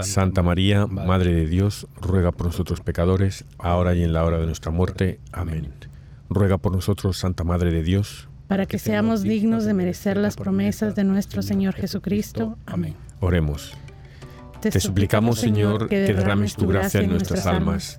Santa María, Madre de Dios, ruega por nosotros pecadores, ahora y en la hora de nuestra muerte. Amén. Ruega por nosotros, Santa Madre de Dios, para que seamos dignos de merecer las promesas de nuestro Señor Jesucristo. Amén. Oremos. Te suplicamos, Señor, que derrames tu gracia en nuestras almas,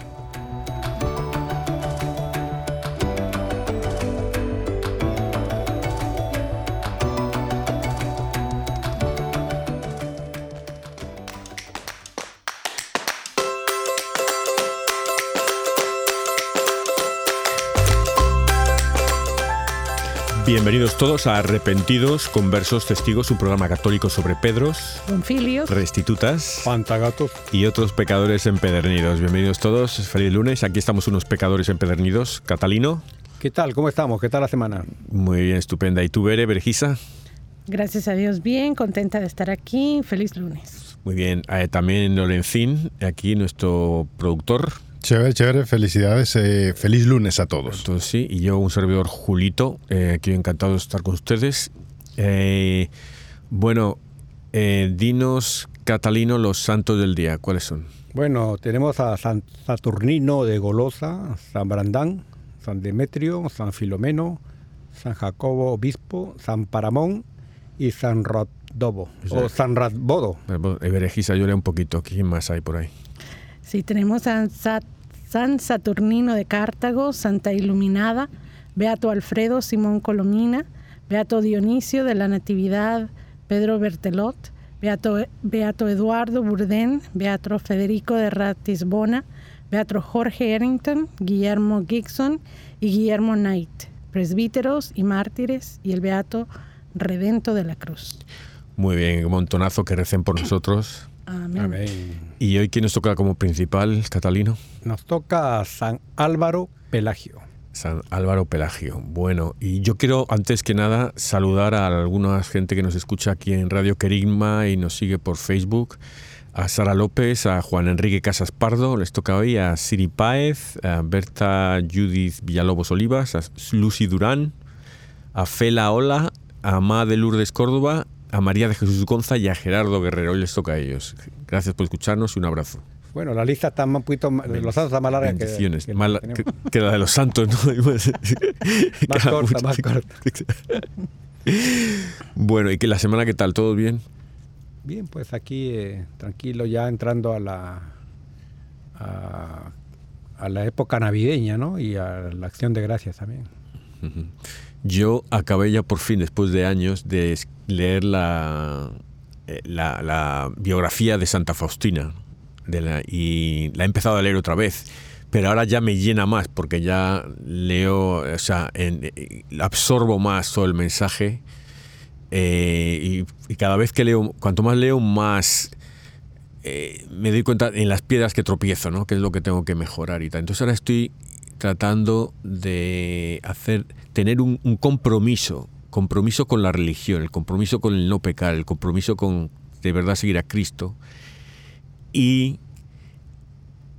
Bienvenidos todos a Arrepentidos, Conversos, Testigos, un programa católico sobre Pedros, Bonfilios, Restitutas, Pantagatos y otros pecadores empedernidos. Bienvenidos todos, feliz lunes. Aquí estamos unos pecadores empedernidos. Catalino. ¿Qué tal? ¿Cómo estamos? ¿Qué tal la semana? Muy bien, estupenda. ¿Y tú, Bere, Berejisa? Gracias a Dios, bien, contenta de estar aquí. Feliz lunes. Muy bien. Eh, también Lorencín, aquí nuestro productor. Chévere, chévere, felicidades, eh, feliz lunes a todos. Entonces, sí, y yo, un servidor Julito, eh, aquí encantado de estar con ustedes. Eh, bueno, eh, dinos, Catalino, los santos del día, ¿cuáles son? Bueno, tenemos a San Saturnino de Golosa, San Brandán, San Demetrio, San Filomeno, San Jacobo Obispo, San Paramón y San Radobo, o San Radbodo. Berejisa, yo leo un poquito. ¿Quién más hay por ahí? Sí, tenemos a San, Saturnino de Cartago, Santa Iluminada, Beato Alfredo Simón Colomina, Beato Dionisio de la Natividad, Pedro Bertelot, Beato, Eduardo Burden, Beato Federico de Ratisbona, Beato Jorge Errington, Guillermo Gibson y Guillermo Knight, presbíteros y mártires, y el Beato Redento de la Cruz. Muy bien, un montonazo que recen por nosotros. Amén. Amén. ¿Y hoy quién nos toca como principal, Catalino? Nos toca San Álvaro Pelagio. San Álvaro Pelagio. Bueno, y yo quiero antes que nada saludar a alguna gente que nos escucha aquí en Radio Querigma y nos sigue por Facebook. A Sara López, a Juan Enrique Casas Pardo, les toca hoy, a Siri Páez, a Berta Judith Villalobos Olivas, a Lucy Durán, a Fela Ola, a Ma de Lourdes Córdoba, a María de Jesús Gonza y a Gerardo Guerrero. Hoy les toca a ellos. Gracias por escucharnos y un abrazo. Bueno, la lista está un poquito, más- de los santos está más larga que, Bendiciones. que- Más la- que- que, que la de los santos, ¿no? Más Cada corta, mucho- más corta. Bueno, ¿y que la semana qué tal? ¿Todo bien? Bien, pues aquí eh, tranquilo ya entrando a la a, a la época navideña, ¿no? Y a la acción de gracias también. Yo acabé ya por fin, después de años, de leer la, eh, la, biografía de Santa Faustina. Y la he empezado a leer otra vez. Pero ahora ya me llena más, porque ya leo, o sea, en- eh, absorbo más todo el mensaje. eh, y, cada vez que leo, cuanto más leo, más me doy cuenta en las piedras que tropiezo, ¿no? Que es lo que tengo que mejorar y tal. Entonces ahora estoy tratando de hacer, tener un, compromiso, compromiso con la religión, el compromiso con el no pecar, el compromiso con de verdad seguir a Cristo. Y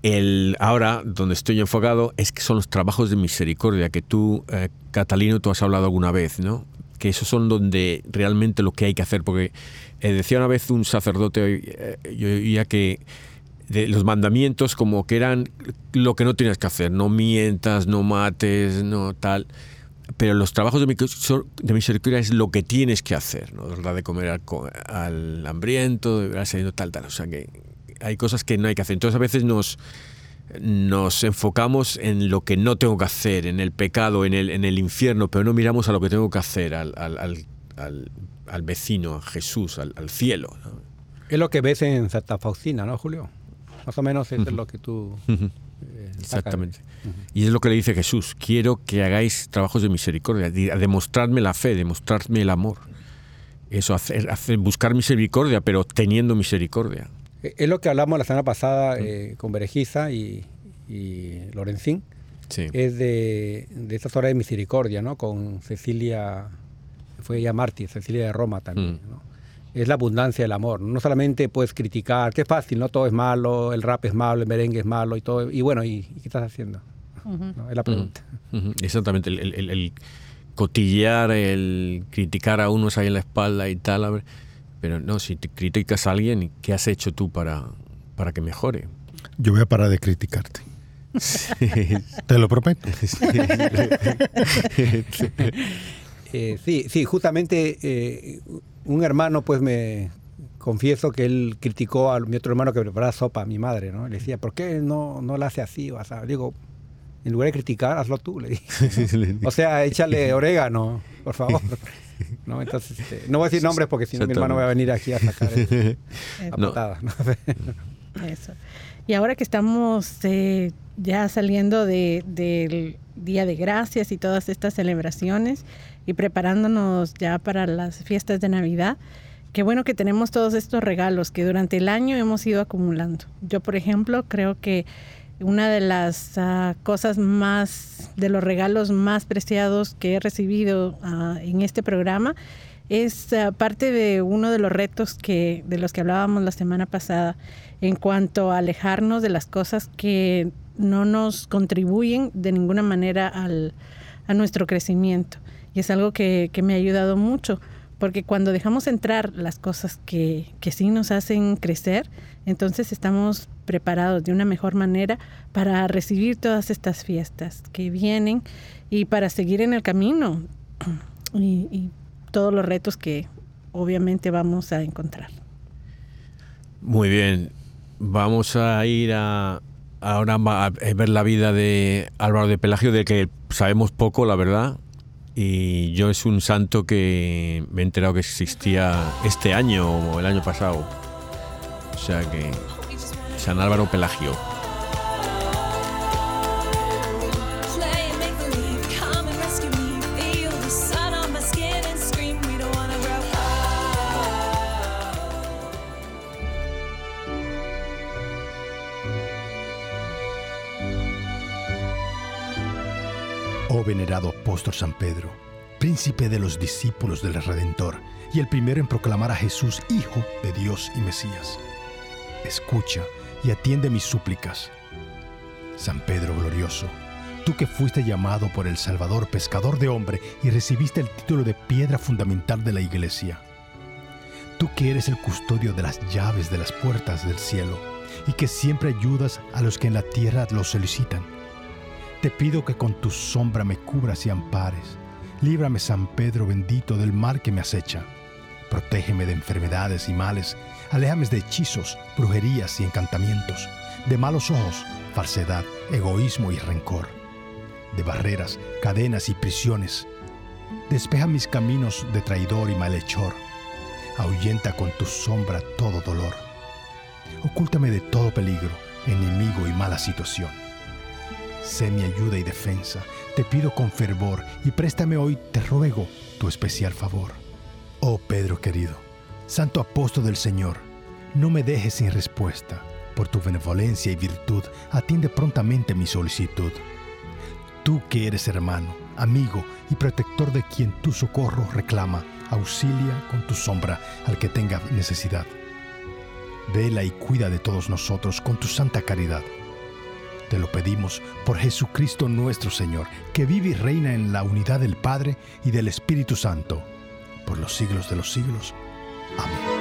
el ahora donde estoy enfocado es que son los trabajos de misericordia que tú, eh, Catalino, tú has hablado alguna vez, ¿no? Que esos son donde realmente lo que hay que hacer, porque eh, decía una vez un sacerdote, eh, yo oía que de los mandamientos como que eran lo que no tienes que hacer, no mientas, no mates, no tal. pero los trabajos de, misericordia, es lo que tienes que hacer, ¿no? Dar de comer al, al hambriento, de ver saliendo tal, tal. O sea que hay cosas que no hay que hacer. Entonces a veces nos, nos enfocamos en lo que no tengo que hacer, en el pecado, en el, en el infierno, pero no miramos a lo que tengo que hacer, al, al, al, al- vecino, a Jesús, al cielo. ¿no? Es lo que ves en Santa Faustina, ¿no, Julio? Más o menos eso es lo que tú... Eh. Exactamente. Y es lo que le dice Jesús, quiero que hagáis trabajos de misericordia, demostrarme la fe, demostrarme el amor. Eso, hacer, hacer- buscar misericordia, pero teniendo misericordia. Eh, Es lo que hablamos la semana pasada eh, con Berejiza y, y Lorenzín. Sí. es de, de estas horas de misericordia, ¿no? Con Cecilia, fue ella mártir, Cecilia de Roma también. ¿no? Es la abundancia del amor. No solamente puedes criticar, que es fácil, ¿no? Todo es malo, el rap es malo, el merengue es malo y todo. Y bueno, ¿y, y qué estás haciendo? ¿No? Es la pregunta. Ujú, Exactamente, el, el- el- el cotillear, el criticar a unos ahí en la espalda y tal, pero no, si te criticas a alguien, ¿qué has hecho tú para, para que mejore? Yo voy a parar de criticarte. Te lo prometo. Eh, sí, sí, justamente eh, un hermano, pues me confieso que él criticó a mi otro hermano que preparaba sopa a mi madre, ¿no? Le decía, ¿por qué no, no la hace así? O sea, digo, en lugar de criticar, hazlo tú, le dije. O sea, échale orégano, por favor. ¿No? Entonces, este, no voy a decir nombres porque si no mi hermano va a venir aquí a sacar el- a No. patadas, ¿no? Eso. Y ahora que estamos eh, ya saliendo de- del Día de Gracias y todas estas celebraciones y preparándonos ya para las fiestas de Navidad, qué bueno que tenemos todos estos regalos que durante el año hemos ido acumulando. Yo, por ejemplo, creo que una de las ah, cosas más, de los regalos más preciados que he recibido ah, en este programa es ah, parte de uno de los retos que, de los que hablábamos la semana pasada en cuanto a alejarnos de las cosas que no nos contribuyen de ninguna manera al, a nuestro crecimiento. Y es algo que, que me ha ayudado mucho, porque cuando dejamos entrar las cosas que, que sí nos hacen crecer, entonces estamos preparados de una mejor manera para recibir todas estas fiestas que vienen y para seguir en el camino y, y todos los retos que obviamente vamos a encontrar. Muy bien, vamos a ir a ahora a ver la vida de Álvaro de Pelagio, de que sabemos poco, la verdad. Y yo es un santo que me he enterado que existía este año o el año pasado. O sea que San Álvaro Pelagio. Venerado apóstol San Pedro, príncipe de los discípulos del Redentor y el primero en proclamar a Jesús Hijo de Dios y Mesías. Escucha y atiende mis súplicas. San Pedro glorioso, tú que fuiste llamado por el Salvador pescador de hombre y recibiste el título de piedra fundamental de la iglesia. Tú que eres el custodio de las llaves de las puertas del cielo y que siempre ayudas a los que en la tierra lo solicitan. Te pido que con tu sombra me cubras y ampares. Líbrame, San Pedro bendito, del mal que me acecha. Protégeme de enfermedades y males. Aléjame de hechizos, brujerías y encantamientos, de malos ojos, falsedad, egoísmo y rencor, de barreras, cadenas y prisiones. Despeja mis caminos de traidor y malhechor. Ahuyenta con tu sombra todo dolor. Ocúltame de todo peligro, enemigo y mala situación sé mi ayuda y defensa. Te pido con fervor y préstame hoy, te ruego, tu especial favor. Oh Pedro querido, santo apóstol del Señor, no me dejes sin respuesta. Por tu benevolencia y virtud, atiende prontamente mi solicitud. Tú que eres hermano, amigo y protector de quien tu socorro reclama, auxilia con tu sombra al que tenga necesidad. Vela y cuida de todos nosotros con tu santa caridad. Te lo pedimos por Jesucristo nuestro Señor, que vive y reina en la unidad del Padre y del Espíritu Santo, por los siglos de los siglos. Amén.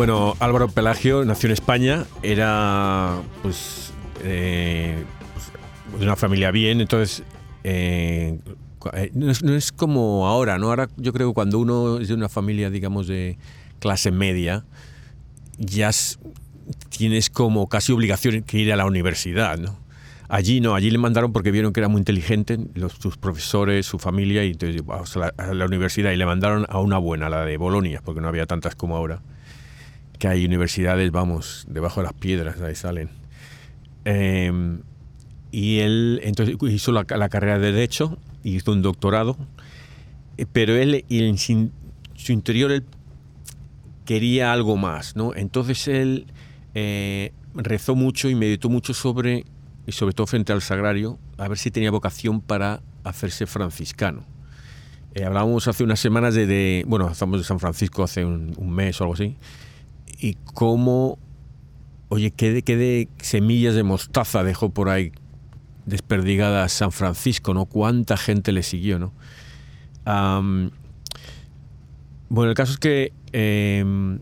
Bueno, Álvaro Pelagio nació en España, era pues, eh, pues, de una familia bien, entonces eh, no, es, como ahora, ¿no? Ahora yo creo que cuando uno es de una familia, digamos, de clase media, ya es- tienes como casi obligación que ir a la universidad, ¿no? Allí no, allí le mandaron porque vieron que era muy inteligente, los, sus profesores, su familia, y entonces a la, a la universidad y le mandaron a una buena, la de Bolonia, porque no había tantas como ahora que hay universidades, vamos, debajo de las piedras, ahí salen. Eh, y él entonces hizo la, la carrera de Derecho, hizo un doctorado, eh, pero él en su interior él quería algo más, ¿no? Entonces él eh, rezó mucho y meditó mucho sobre, y sobre todo frente al sagrario, a ver si tenía vocación para hacerse franciscano. Eh, hablábamos hace unas semanas de, de- bueno, estamos de San Francisco hace un, un mes o algo así, y cómo, oye, qué de, qué de semillas de mostaza dejó por ahí desperdigadas San Francisco, ¿no? Cuánta gente le siguió, ¿no? Am, bueno, el caso es que em,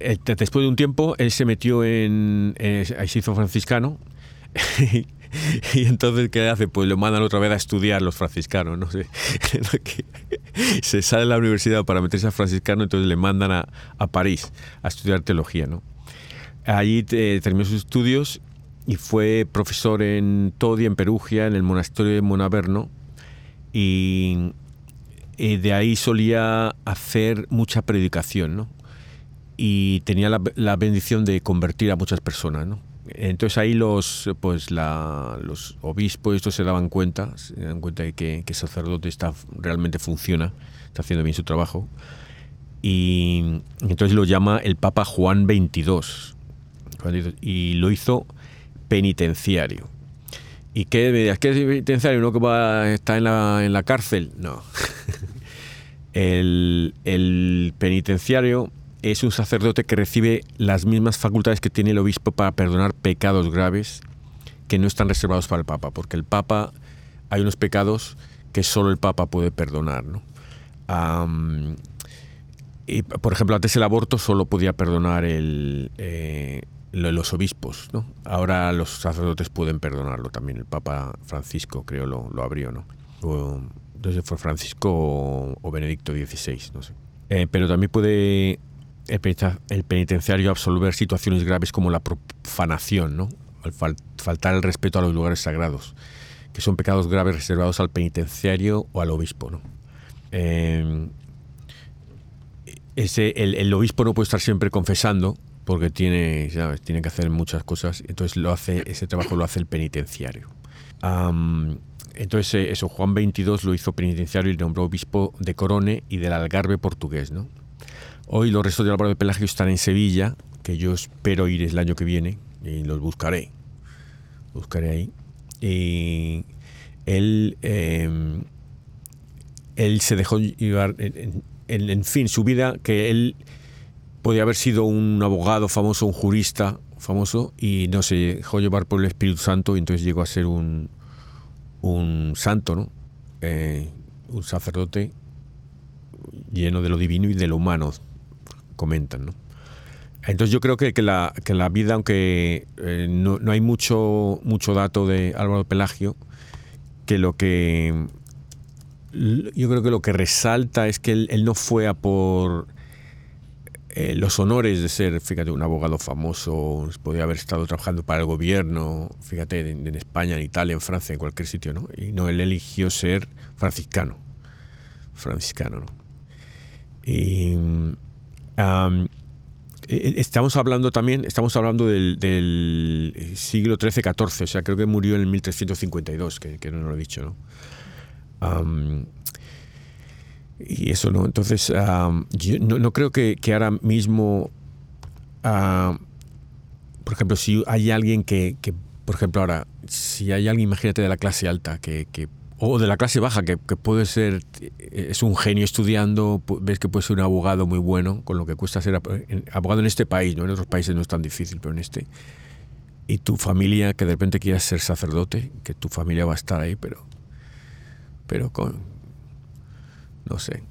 eh, después de un tiempo él se metió en, eh, ahí se hizo franciscano y entonces ¿qué hace? Pues lo mandan otra vez a estudiar los franciscanos, no sé. se sale de la universidad para meterse a franciscano, entonces le mandan a, a París a estudiar teología, ¿no? Allí eh, terminó sus estudios y fue profesor en Todi, en Perugia, en el monasterio de Monaverno y, y de ahí solía hacer mucha predicación, ¿no? Y tenía la, la bendición de convertir a muchas personas, ¿no? Entonces ahí los, pues la, los obispos estos se daban cuenta, se dan cuenta de que, que el sacerdote está, realmente funciona, está haciendo bien su trabajo. Y entonces lo llama el Papa Juan XXII. Y lo hizo penitenciario. ¿Y qué me dirás? ¿Qué es penitenciario? ¿Uno que va, está en la, en la cárcel? No. el, el penitenciario es un sacerdote que recibe las mismas facultades que tiene el obispo para perdonar pecados graves que no están reservados para el Papa, porque el Papa hay unos pecados que solo el Papa puede perdonar. ¿no? Y, por ejemplo, antes el aborto solo podía perdonar el, eh, lo- los obispos. ¿no? Ahora los sacerdotes pueden perdonarlo también. El Papa Francisco creo lo, lo abrió. ¿no? O, entonces fue Francisco o, o Benedicto XVI, no sé. Eh, pero también puede el, penitenciario absolver situaciones graves como la profanación, ¿no? Al fal- faltar el respeto a los lugares sagrados, que son pecados graves reservados al penitenciario o al obispo, ¿no? Eh, ese, el, obispo no puede estar siempre confesando porque tiene, tiene que hacer muchas cosas, entonces lo hace, ese trabajo lo hace el penitenciario. Entonces eh, eso, Juan XXII lo hizo penitenciario y nombró obispo de Corone y del Algarve portugués, ¿no? Hoy los restos de Álvaro de Pelagio están en Sevilla, que yo espero ir el año que viene y los buscaré. Buscaré ahí. Y él, él se dejó llevar, en fin, su vida, que él podía haber sido un abogado famoso, un jurista famoso, y no se dejó llevar por el Espíritu Santo y entonces llegó a ser un, un santo, ¿no? Eh, un sacerdote lleno de lo divino y de lo humano, comentan. Entonces yo creo que, que la, que la vida, aunque eh, no, no hay mucho, mucho dato de Álvaro Pelagio, que lo que yo creo que lo que resalta es que él, no fue a por eh, los honores de ser, fíjate, un abogado famoso, podía haber estado trabajando para el gobierno, fíjate, en, en España, en Italia, en Francia, en cualquier sitio, ¿no? Y no, él eligió ser franciscano, franciscano, ¿no? Y am, eh, estamos hablando también, estamos hablando del, siglo XIII-XIV, o sea, creo que murió en el 1352, que, que no lo he dicho, ¿no? Y eso, ¿no? Entonces, yo no, no creo que, ahora mismo, por ejemplo, si hay alguien que, por ejemplo, ahora, si hay alguien, imagínate, de la clase alta, que o de la clase baja, que, puede ser, eh, es un genio estudiando, ves que puede ser un abogado muy bueno, con lo que cuesta ser en- abogado en este país, ¿no? En otros países no es tan difícil, pero en este. Y tu familia, que de repente quieras ser sacerdote, que tu familia va a estar ahí, pero, pero con, no sé,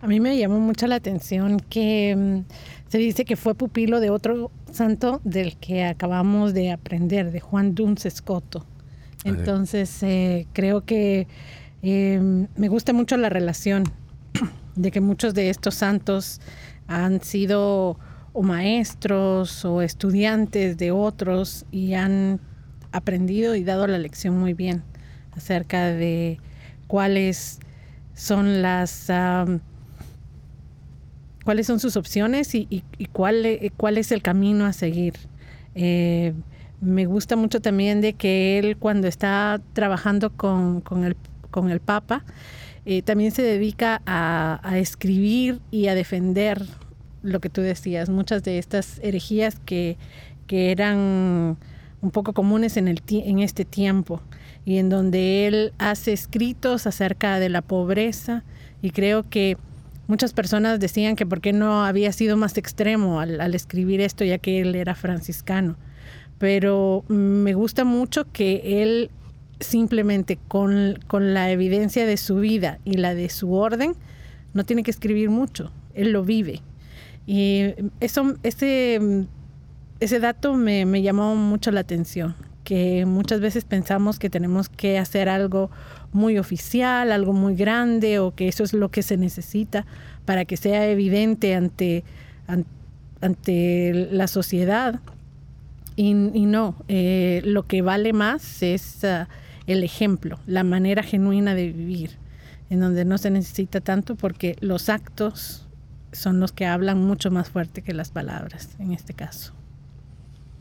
A mí me llamó mucho la atención que mm, se dice que fue pupilo de otro santo del que acabamos de aprender, de Juan Duns Escoto. Entonces, eh, creo que eh, me gusta mucho la relación de que muchos de estos santos han sido o maestros o estudiantes de otros y han aprendido y dado la lección muy bien acerca de cuáles son las cuáles son sus opciones y, y- cuál, e- cuál es el camino a seguir. Eh, me gusta mucho también de que él cuando está trabajando con, el, con el Papa, eh, también se dedica a, escribir y a defender lo que tú decías, muchas de estas herejías que, que eran un poco comunes en, el, en este tiempo y en donde él hace escritos acerca de la pobreza y creo que muchas personas decían que por qué no había sido más extremo al, al escribir esto ya que él era franciscano. Pero me gusta mucho que él simplemente con, con la evidencia de su vida y la de su orden, no tiene que escribir mucho, él lo vive. Y eso, ese, ese dato me, me llamó mucho la atención, que muchas veces pensamos que tenemos que hacer algo muy oficial, algo muy grande, o que eso es lo que se necesita para que sea evidente ante, an- ante la sociedad. Y, y no, eh, lo que vale más es ah, el ejemplo, la manera genuina de vivir, en donde no se necesita tanto porque los actos son los que hablan mucho más fuerte que las palabras en este caso.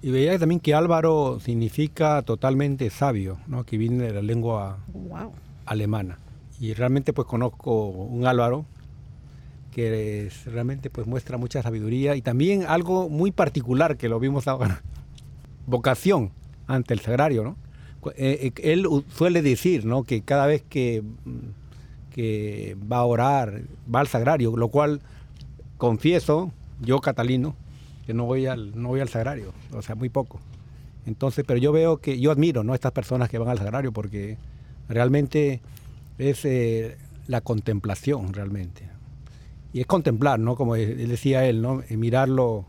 Y veía también que Álvaro significa totalmente sabio, ¿no? que viene de la lengua Wow. alemana. Y realmente pues conozco un Álvaro que es- realmente pues muestra mucha sabiduría y también algo muy particular que lo vimos ahora, vocación ante el sagrario, ¿no? Eh, eh, él suele decir, ¿no? Que cada vez que, mm, que va a orar, va al sagrario, lo cual confieso, yo catalino, que no voy al, no voy al sagrario, o sea, muy poco. Entonces, pero yo veo que, yo admiro, ¿no? Estas personas que van al sagrario porque realmente es eh, la contemplación, realmente. Y es contemplar, ¿no? Como decía él, ¿no? Mirarlo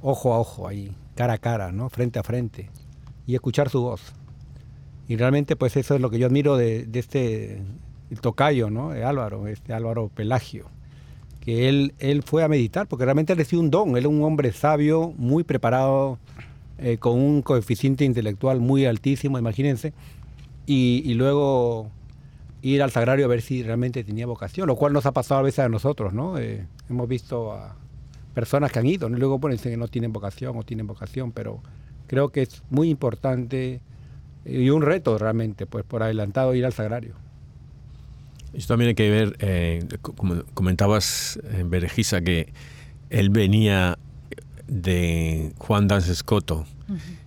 ojo a ojo ahí, cara a cara, ¿no? Frente a frente. Y escuchar su voz. Y realmente, pues eso es lo que yo admiro de, este el tocayo, ¿no? De Álvaro, este Álvaro Pelagio. Que él, él fue a meditar, porque realmente recibió un don. Él es un hombre sabio, muy preparado, eh, con un coeficiente intelectual muy altísimo, imagínense. Y, y luego ir al sagrario a ver si realmente tenía vocación, lo cual nos ha pasado a veces a nosotros, ¿no? Eh, hemos visto a personas que han ido, ¿no? y luego ponen que no tienen vocación o tienen vocación, pero creo que es muy importante eh, y un reto realmente, pues por adelantado ir al sagrario. Esto también hay que ver, eh, co- como comentabas en Berejisa, que él venía de Juan Dans Escoto.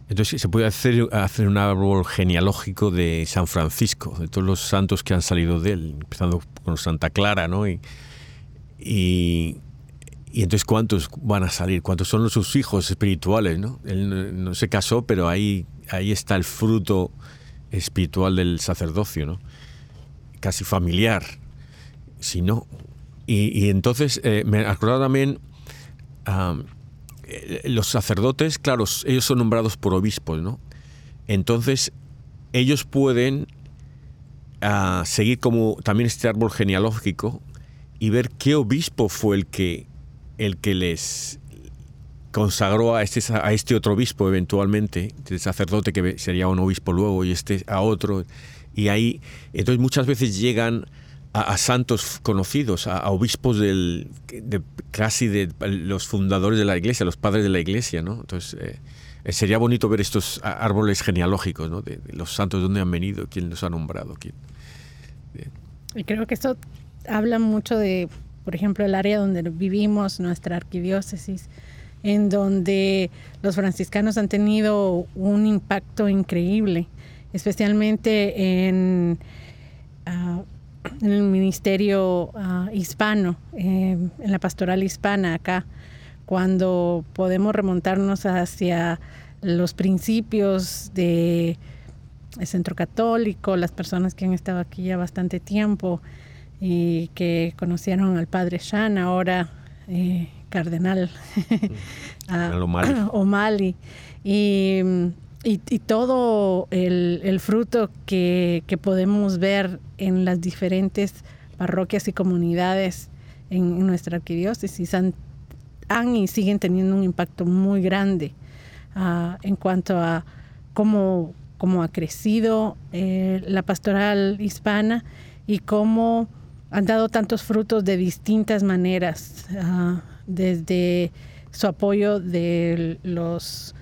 Entonces se puede hacer, hacer un árbol genealógico de San Francisco, de todos los santos que han salido de él, empezando con Santa Clara, ¿no? Y, y, y entonces cuántos van a salir, cuántos son sus hijos espirituales, ¿no? Él no, se casó, pero ahí, ahí está el fruto espiritual del sacerdocio, ¿no? casi familiar, si no. Y, entonces eh, me acordaba también, am, eh, los sacerdotes, claro, ellos son nombrados por obispos, ¿no? Entonces, ellos pueden ah, seguir como también este árbol genealógico y ver qué obispo fue el que, el que les consagró a este, a este otro obispo eventualmente, el sacerdote que sería un obispo luego y este a otro. Y ahí, entonces muchas veces llegan a, santos conocidos, a, obispos del, de, casi de los fundadores de la iglesia, los padres de la iglesia, ¿no? Entonces eh, eh, sería bonito ver estos árboles genealógicos, ¿no? De, los santos, de dónde han venido, quién los ha nombrado, quién. Y creo que esto habla mucho de, por ejemplo, el área donde vivimos, nuestra arquidiócesis, en donde los franciscanos han tenido un impacto increíble, especialmente en, ah, el ministerio ah, hispano, eh, en la pastoral hispana acá, cuando podemos remontarnos hacia los principios de el centro católico, las personas que han estado aquí ya bastante tiempo y que conocieron al padre Shan, ahora eh, cardenal a- O'Malley. O'Malley. Y, y- y todo el, el fruto que, que podemos ver en las diferentes parroquias y comunidades en, en nuestra arquidiócesis han, han y siguen teniendo un impacto muy grande ah, en cuanto a cómo, cómo ha crecido eh, la pastoral hispana y cómo han dado tantos frutos de distintas maneras, ah, desde su apoyo de los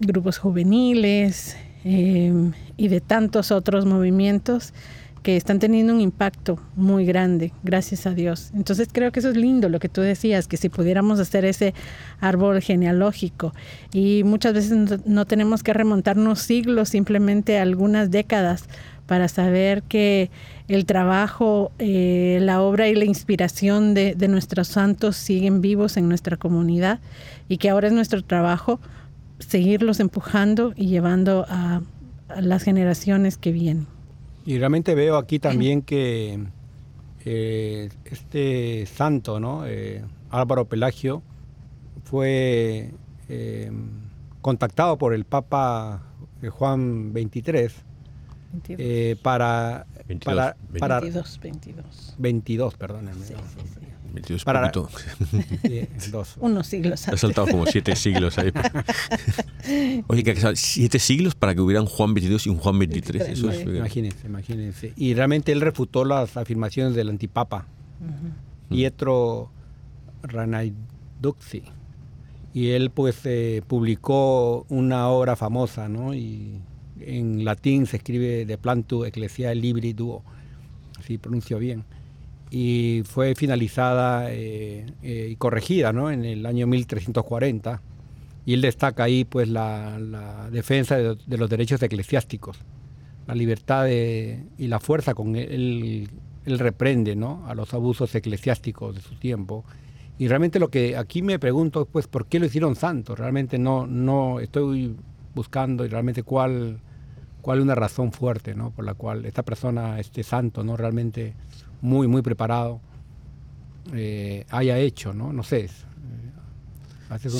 grupos juveniles eh, y de tantos otros movimientos que están teniendo un impacto muy grande, gracias a Dios. Entonces creo que eso es lindo, lo que tú decías, que si pudiéramos hacer ese árbol genealógico y muchas veces no tenemos que remontarnos siglos, simplemente algunas décadas para saber que el trabajo, eh, la obra y la inspiración de, de nuestros santos siguen vivos en nuestra comunidad y que ahora es nuestro trabajo seguirlos empujando y llevando a, a las generaciones que vienen. Y realmente veo aquí también que eh, este santo, ¿no? Eh, Álvaro Pelagio, fue contactado por el Papa Juan XXIII eh, para, 22, para, para 22, 22. 22, perdónenme. Sí, sí, sí. 22 Para- dos. Unos siglos Ha antes. saltado como siete siglos ahí. Oye, que siete siglos para que hubiera un Juan 22 y un Juan 23. Eso es, Imagínense, imagínense. Y realmente él refutó las afirmaciones del antipapa, Pietro Ranaiduxi. Y él pues eh, publicó una obra famosa, ¿no? Y en latín se escribe de plantu ecclesia libri duo, así pronuncio bien. Y fue finalizada eh, eh, y corregida, ¿no? En el año 1340. Y él destaca ahí pues la, la defensa de, de los derechos eclesiásticos la libertad de- y la fuerza con él, él reprende ¿no? a los abusos eclesiásticos de su tiempo. Y realmente lo que aquí me pregunto, pues, ¿por qué lo hicieron santo? Realmente no, no estoy buscando y realmente cuál, cuál es una razón fuerte, ¿no? Por la cual esta persona, este santo, ¿no? Realmente muy, muy preparado, eh, haya hecho, ¿no? No sé. eh,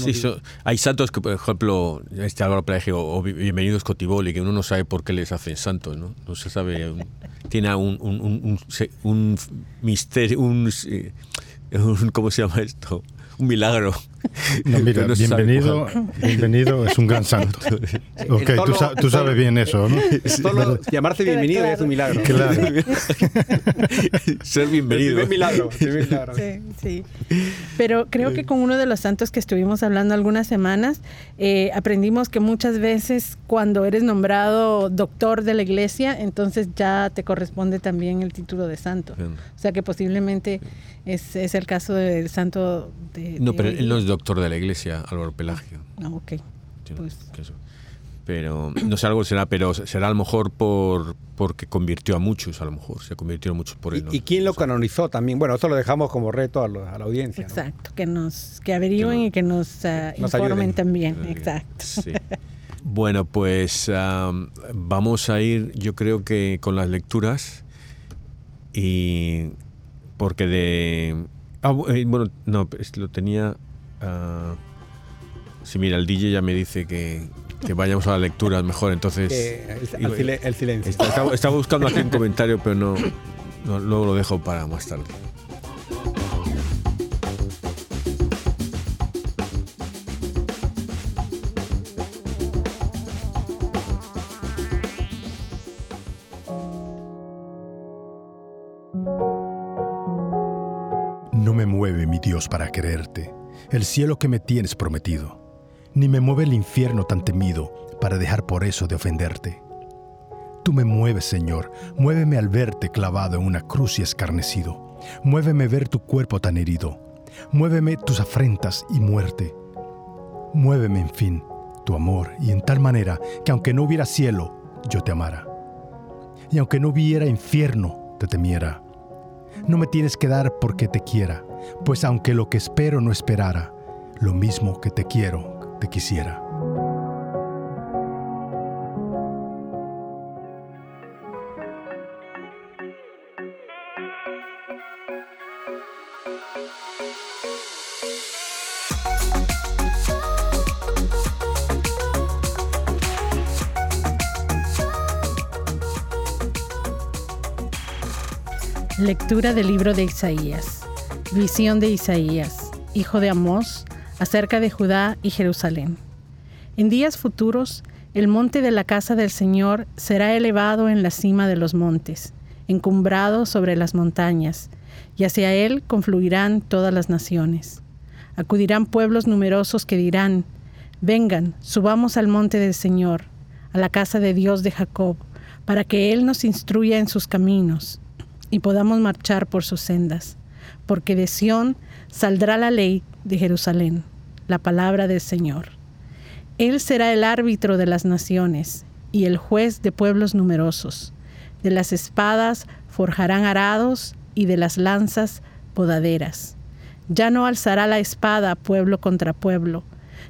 Sí, so- hay santos que, por ejemplo, este Álvaro Pelagio o Bi- Bienvenidos Cotiboli, que uno no sabe por qué les hacen santos, ¿no? No se sabe. un- tiene un, un, un, un misterio, eh, un- ¿Cómo se llama esto? Un milagro. No, mira, no bienvenido, bienvenido es un gran santo. Ok, tú, sa- tú sabes bien eso, ¿no? Solo llamarse bienvenido ya es un milagro. Claro. Ser bienvenido. Es un milagro, es un milagro. Sí, sí. Pero creo que con uno de los santos que estuvimos hablando algunas semanas, eh, aprendimos que muchas veces cuando eres nombrado doctor de la iglesia, entonces ya te corresponde también el título de santo. O sea que posiblemente es, es el caso del santo de... No, de pero él no día. es doctor de la iglesia, Álvaro Pelagio. No, ok. Sí, Pues-. Pero no sé, algo será, pero será a lo mejor por porque convirtió a muchos, a lo mejor. Se convirtieron muchos por él. ¿no? ¿Y, quién lo canonizó también? Bueno, eso lo dejamos como reto a, lo- a la audiencia. ¿no? Exacto, que nos que averigüen Que no- y que nos, ah, Nos informen ayuden. también. Eh, Exacto. sí. Bueno, pues am, vamos a ir, yo creo que con las lecturas y porque de... ah, eh, bueno, no, lo tenía... ah, sí, mira, el DJ ya me dice que, que vayamos a las lecturas mejor, entonces... Eh, el, silencio. Estaba buscando aquí un comentario, pero no, no, luego lo dejo para más tarde. No me mueve mi Dios para quererte, el cielo que me tienes prometido, ni me mueve el infierno tan temido para dejar por eso de ofenderte. Tú me mueves, Señor, muéveme al verte clavado en una cruz y escarnecido, muéveme ver tu cuerpo tan herido, muéveme tus afrentas y muerte, muéveme, en fin, tu amor, y en tal manera que aunque no hubiera cielo, yo te amara, y aunque no hubiera infierno, te temiera. No me tienes que dar porque te quiera, pues aunque lo que espero no esperara, lo mismo que te quiero, te quisiera. Lectura del libro de Isaías. Visión de Isaías, hijo de Amós, acerca de Judá y Jerusalén. En días futuros, el monte de la casa del Señor será elevado en la cima de los montes, encumbrado sobre las montañas, y hacia él confluirán todas las naciones. Acudirán pueblos numerosos que dirán, Vengan, subamos al monte del Señor, a la casa de Dios de Jacob, para que Él nos instruya en sus caminos y podamos marchar por sus sendas. Porque de Sión saldrá la ley de Jerusalén, la palabra del Señor. Él será el árbitro de las naciones y el juez de pueblos numerosos. De las espadas forjarán arados y de las lanzas podaderas. Ya no alzará la espada pueblo contra pueblo,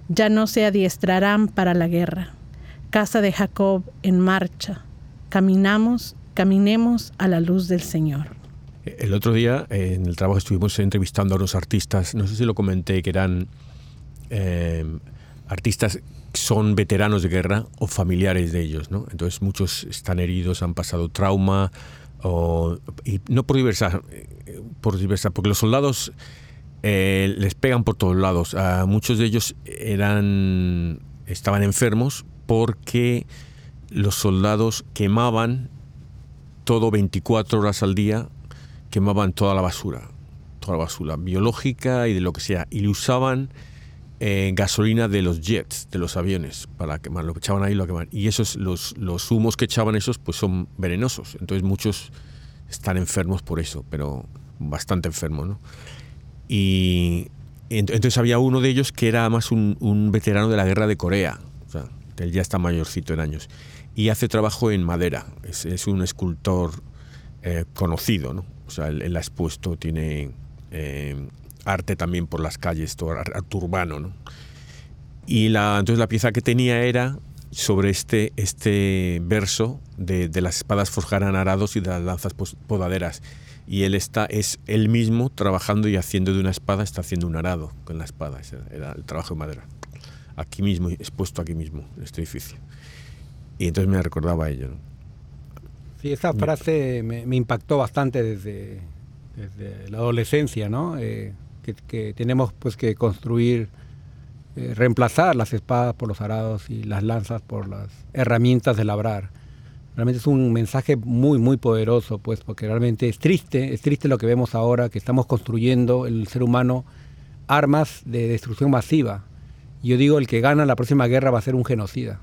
ya no se adiestrarán para la guerra. Casa de Jacob en marcha. Caminamos, caminemos a la luz del Señor. El otro día en el trabajo estuvimos entrevistando a unos artistas, no sé si lo comenté, que eran eh, artistas son veteranos de guerra o familiares de ellos, ¿no? Entonces muchos están heridos, han pasado trauma, o, y no por diversa, eh, por diversa, porque los soldados eh, les pegan por todos lados. Muchos de ellos eran, estaban enfermos porque los soldados quemaban todo 24 horas al día, quemaban toda la basura, toda la basura biológica y de lo que sea, y usaban eh, gasolina de los jets, de los aviones, para quemar, lo que echaban ahí lo quemaban. Y esos, los, los humos que echaban esos, pues son venenosos. Entonces muchos están enfermos por eso, pero bastante enfermos, ¿no? Y ent- entonces había uno de ellos que era más un, un veterano de la guerra de Corea. O sea, él ya está mayorcito en años. Y hace trabajo en madera. Es, es un escultor eh, conocido, ¿no? O sea, él, él ha expuesto, tiene eh, arte también por las calles, todo ar- arte urbano, ¿no? Y la, entonces la pieza que tenía era sobre este, este verso de, de las espadas forjarán arados y de las lanzas podaderas. Y él está, es él mismo trabajando y haciendo de una espada, está haciendo un arado con la espada. Era el trabajo de madera. Aquí mismo, expuesto aquí mismo, en este edificio. Y entonces me recordaba ello. Sí, esa frase me, impactó bastante desde, desde la adolescencia, ¿no? Eh, que, que tenemos pues que construir, eh, reemplazar las espadas por los arados y las lanzas por las herramientas de labrar. Realmente es un mensaje muy, muy poderoso, pues, porque realmente es triste, es triste lo que vemos ahora, que estamos construyendo el ser humano armas de destrucción masiva. Yo digo, el que gana la próxima guerra va a ser un genocida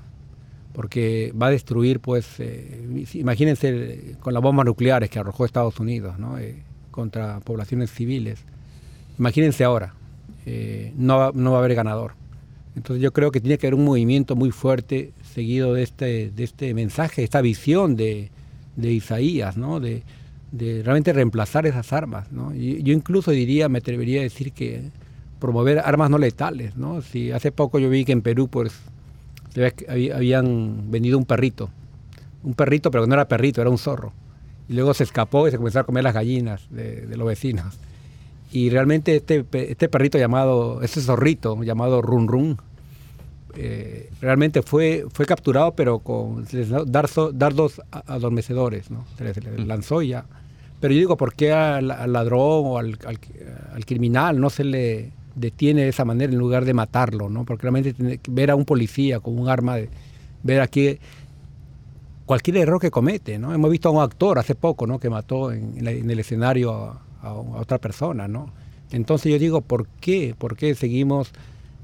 porque va a destruir, pues, eh, imagínense eh, con las bombas nucleares que arrojó Estados Unidos, ¿no? Eh, contra poblaciones civiles. Imagínense ahora, eh, no, no va a haber ganador. Entonces yo creo que tiene que haber un movimiento muy fuerte seguido de este, de este mensaje, esta visión de, de Isaías, ¿no? De, de realmente reemplazar esas armas, ¿no? Yo incluso diría, me atrevería a decir que promover armas no letales, ¿no? Si hace poco yo vi que en Perú, pues, se ve que habí- habían vendido un perrito, un perrito, pero que no era perrito, era un zorro. Y luego se escapó y se comenzó a comer las gallinas de, de los vecinos. Y realmente este, este perrito llamado, este zorrito llamado Run Run, eh, realmente fue, fue capturado, pero con se les dardos adormecedores, ¿no? Se les, se les lanzó y ya. Pero yo digo, ¿por qué al, al ladrón o al, al- al criminal no se le detiene de esa manera en lugar de matarlo, ¿no? Porque realmente ver a un policía con un arma, ver aquí cualquier error que comete, ¿no? Hemos visto a un actor hace poco, ¿no? Que mató en, el escenario a, otra persona, ¿no? Entonces yo digo, ¿por qué? ¿Por qué seguimos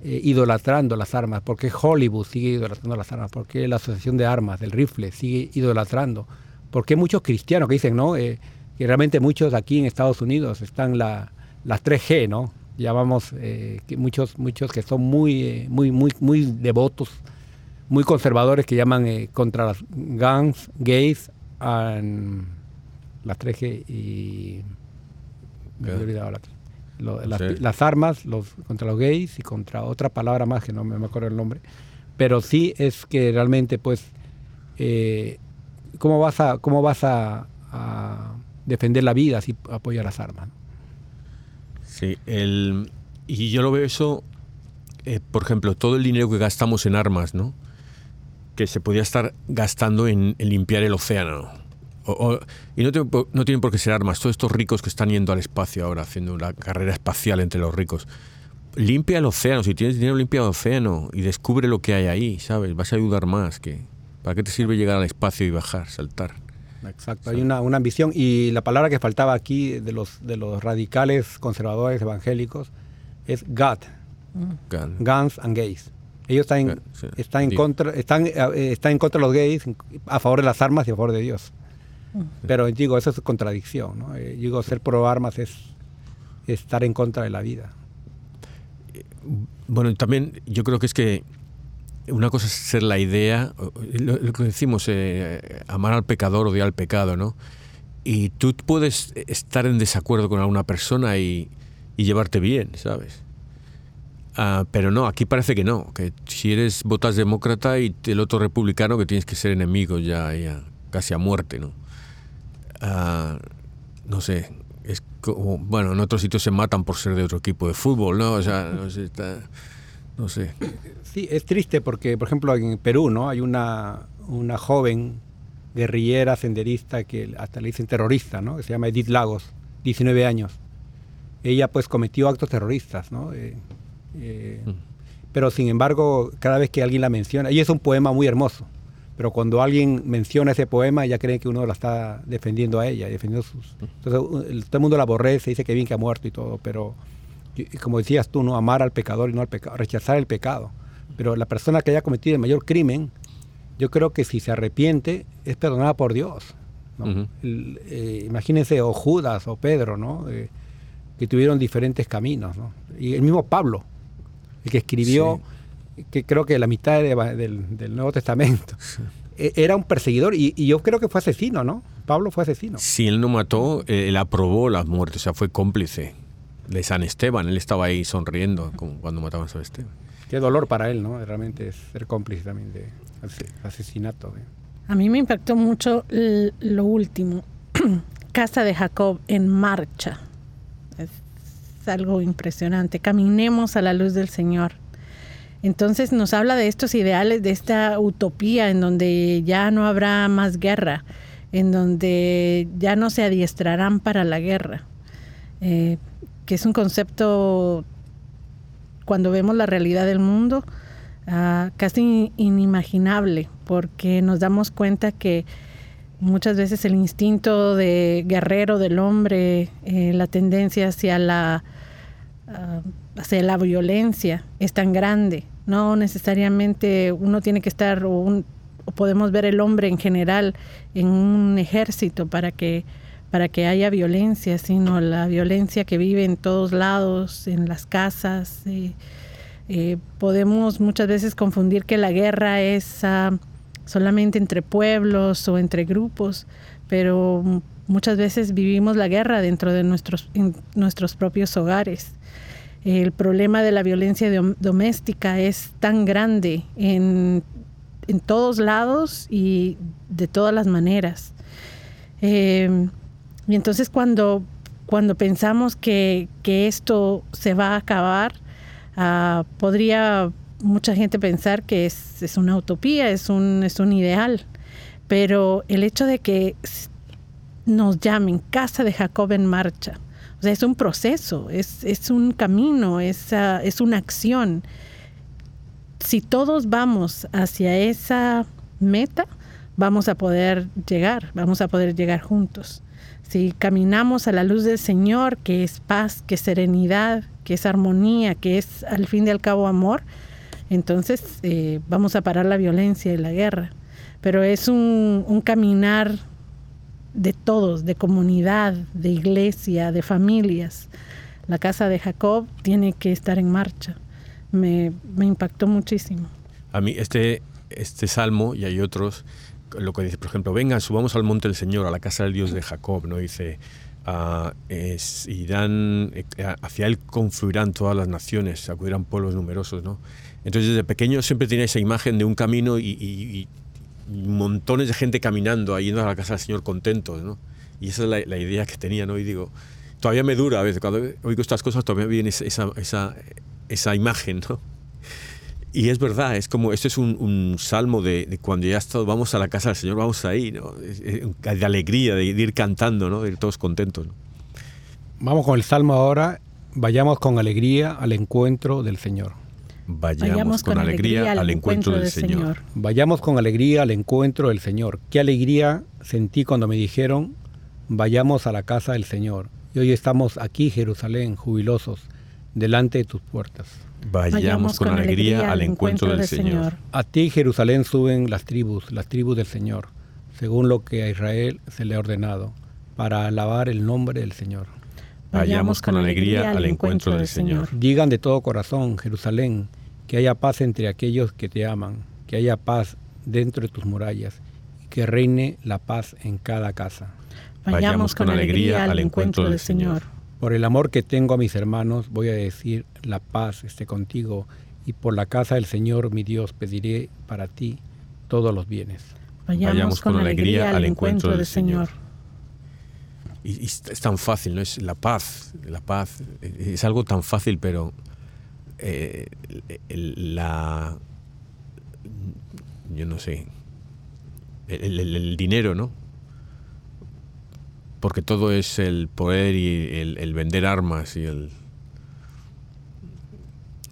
eh, idolatrando las armas? ¿Por qué Hollywood sigue idolatrando las armas? ¿Por qué la Asociación de Armas del Rifle sigue idolatrando? ¿Por qué muchos cristianos que dicen, no? Eh, que realmente muchos aquí en Estados Unidos están la, las 3G, ¿no? Llamamos eh, que muchos, muchos que son muy, eh, muy, muy, muy devotos muy conservadores que llaman eh, contra las guns, gays, and las 3G y... Me he olvidado la. Lo- las, armas los, contra los gays y contra otra palabra más que no me, acuerdo el nombre. Pero sí es que realmente, pues, ¿cómo vas a, cómo vas a, a defender la vida si apoyas las armas? Sí, el, y yo lo veo eso, eh, por ejemplo, todo el dinero que gastamos en armas, ¿no? Que se podía estar gastando en, limpiar el océano O- y no, por- no tienen por qué ser armas. Todos estos ricos que están yendo al espacio ahora, haciendo una carrera espacial entre los ricos. Limpia el océano. Si tienes dinero, limpia el océano y descubre lo que hay ahí, ¿sabes? Vas a ayudar más. que ¿Para qué te sirve llegar al espacio y bajar, saltar? Exacto, hay una, una ambición y la palabra que faltaba aquí de los, de los radicales conservadores evangélicos es God, Gan- guns and gays. Ellos están en, Eh, sí, están en contra, están, eh, están en contra de los gays, a favor de las armas y a favor de Dios. Pero digo, eso es contradicción, ¿no? Eh, digo, ser pro armas es estar en contra de la vida. Bueno, y también yo creo que es que una cosa es ser la idea, lo, lo que decimos, eh, amar al pecador, odiar al pecado, ¿no? Y tú puedes estar en desacuerdo con alguna persona y, y llevarte bien, ¿sabes? Ah, pero no, aquí parece que no, que si eres votas demócrata y el otro republicano que tienes que ser enemigos ya, ya casi a muerte, ¿no? Ah, no sé, es como, bueno, en otros sitios se matan por ser de otro equipo de fútbol, ¿no? O sea, no sé. Sí, es triste porque, por ejemplo, en Perú, ¿no? Hay una, una joven guerrillera senderista que hasta le dicen terrorista, ¿no? Que se llama Edith Lagos, 19 años. Ella, pues, cometió actos terroristas, ¿no? Eh, eh, Pero, sin embargo, cada vez que alguien la menciona, y es un poema muy hermoso, pero cuando alguien menciona ese poema, ya creen que uno la está defendiendo a ella, defendiendo sus... Entonces, u- el- todo el mundo la aborrece, dice que bien que ha muerto y todo, pero como decías tú, ¿no? Amar al pecador y no al pecado, rechazar el pecado. Pero la persona que haya cometido el mayor crimen, yo creo que si se arrepiente, es perdonada por Dios. ¿no? Ujú. El, eh, imagínense, o Judas o Pedro, ¿no? Eh, que tuvieron diferentes caminos. ¿no? Y el mismo Pablo, el que escribió, que creo que la mitad de- del, del Nuevo Testamento, e- era un perseguidor y, y yo creo que fue asesino, ¿no? Pablo fue asesino. Si él no mató, eh, él aprobó las muertes, o sea, fue cómplice de San Esteban. Él estaba ahí sonriendo como cuando mataban a San Esteban. Qué dolor para él, ¿no? Realmente es ser cómplice también de ase- asesinato. A mí me impactó mucho lo último. Casa de Jacob en marcha. Es algo impresionante. Caminemos a la luz del Señor. Entonces nos habla de estos ideales, de esta utopía en donde ya no habrá más guerra, en donde ya no se adiestrarán para la guerra, Eh, que es un concepto, cuando vemos la realidad del mundo, ah, casi inimaginable, porque nos damos cuenta que muchas veces el instinto de guerrero del hombre, eh, la tendencia hacia la, ah, hacia la violencia es tan grande. No necesariamente uno tiene que estar, o, podemos ver el hombre en general en un ejército para que, para que haya violencia, sino la violencia que vive en todos lados, en las casas. eh, eh, podemos muchas veces confundir que la guerra es ah, solamente entre pueblos o entre grupos, pero muchas veces vivimos la guerra dentro de nuestros, nuestros propios hogares. El problema de la violencia dom- doméstica es tan grande en, en todos lados y de todas las maneras. Eh, y entonces cuando, cuando pensamos que, que esto se va a acabar, ah, podría mucha gente pensar que es, es una utopía, es un, es un ideal. Pero el hecho de que nos llamen Casa de Jacob en marcha, o sea, es un proceso, es, es un camino, es, ah, es una acción. Si todos vamos hacia esa meta, vamos a poder llegar, vamos a poder llegar juntos. Si caminamos a la luz del Señor, que es paz, que es serenidad, que es armonía, que es al fin y al cabo amor, entonces eh, vamos a parar la violencia y la guerra. Pero es un, caminar de todos, de comunidad, de iglesia, de familias. La casa de Jacob tiene que estar en marcha. Me, me impactó muchísimo. A mí este, este salmo, y hay otros, lo que dice, por ejemplo, vengan, subamos al monte del Señor, a la casa del Dios de Jacob, ¿no? Dice, ah, es- irán, eh, hacia él confluirán todas las naciones, acudirán pueblos numerosos, ¿no? Entonces desde pequeño siempre tenía esa imagen de un camino y, montones de gente caminando, yendo a la casa del Señor contentos, ¿no? Y esa es la, idea que tenía, ¿no? Y digo, todavía me dura a veces, cuando oigo estas cosas todavía viene esa, esa, esa imagen, ¿no? Y es verdad, es como, esto es un, un salmo de, de cuando ya está, vamos a la casa del Señor, vamos ahí, ¿no? De alegría, de, ir cantando, ¿no? De ir todos contentos. ¿no? Vamos con el salmo ahora. Vayamos con alegría al encuentro del Señor. Vayamos, con, alegría, al encuentro del Señor. Vayamos con alegría al encuentro del Señor. Qué alegría sentí cuando me dijeron, vayamos a la casa del Señor. Y hoy estamos aquí, Jerusalén, jubilosos, delante de tus puertas. Vayamos, con, alegría, al encuentro del Señor. A ti, Jerusalén, suben las tribus, las tribus del Señor, según lo que a Israel se le ha ordenado, para alabar el nombre del Señor. Vayamos con alegría al encuentro del Señor. Digan de todo corazón, Jerusalén, que haya paz entre aquellos que te aman, que haya paz dentro de tus murallas, y que reine la paz en cada casa. Vayamos con alegría al encuentro del Señor. Por el amor que tengo a mis hermanos, voy a decir, la paz esté contigo, y por la casa del Señor, mi Dios, pediré para ti todos los bienes. Vayamos con alegría al encuentro del Señor. Y, y es tan fácil, ¿no? Es la paz, la paz. Es algo tan fácil, pero eh, la... Yo no sé. El, el- el dinero, ¿no? Porque todo es el poder y el, vender armas y el...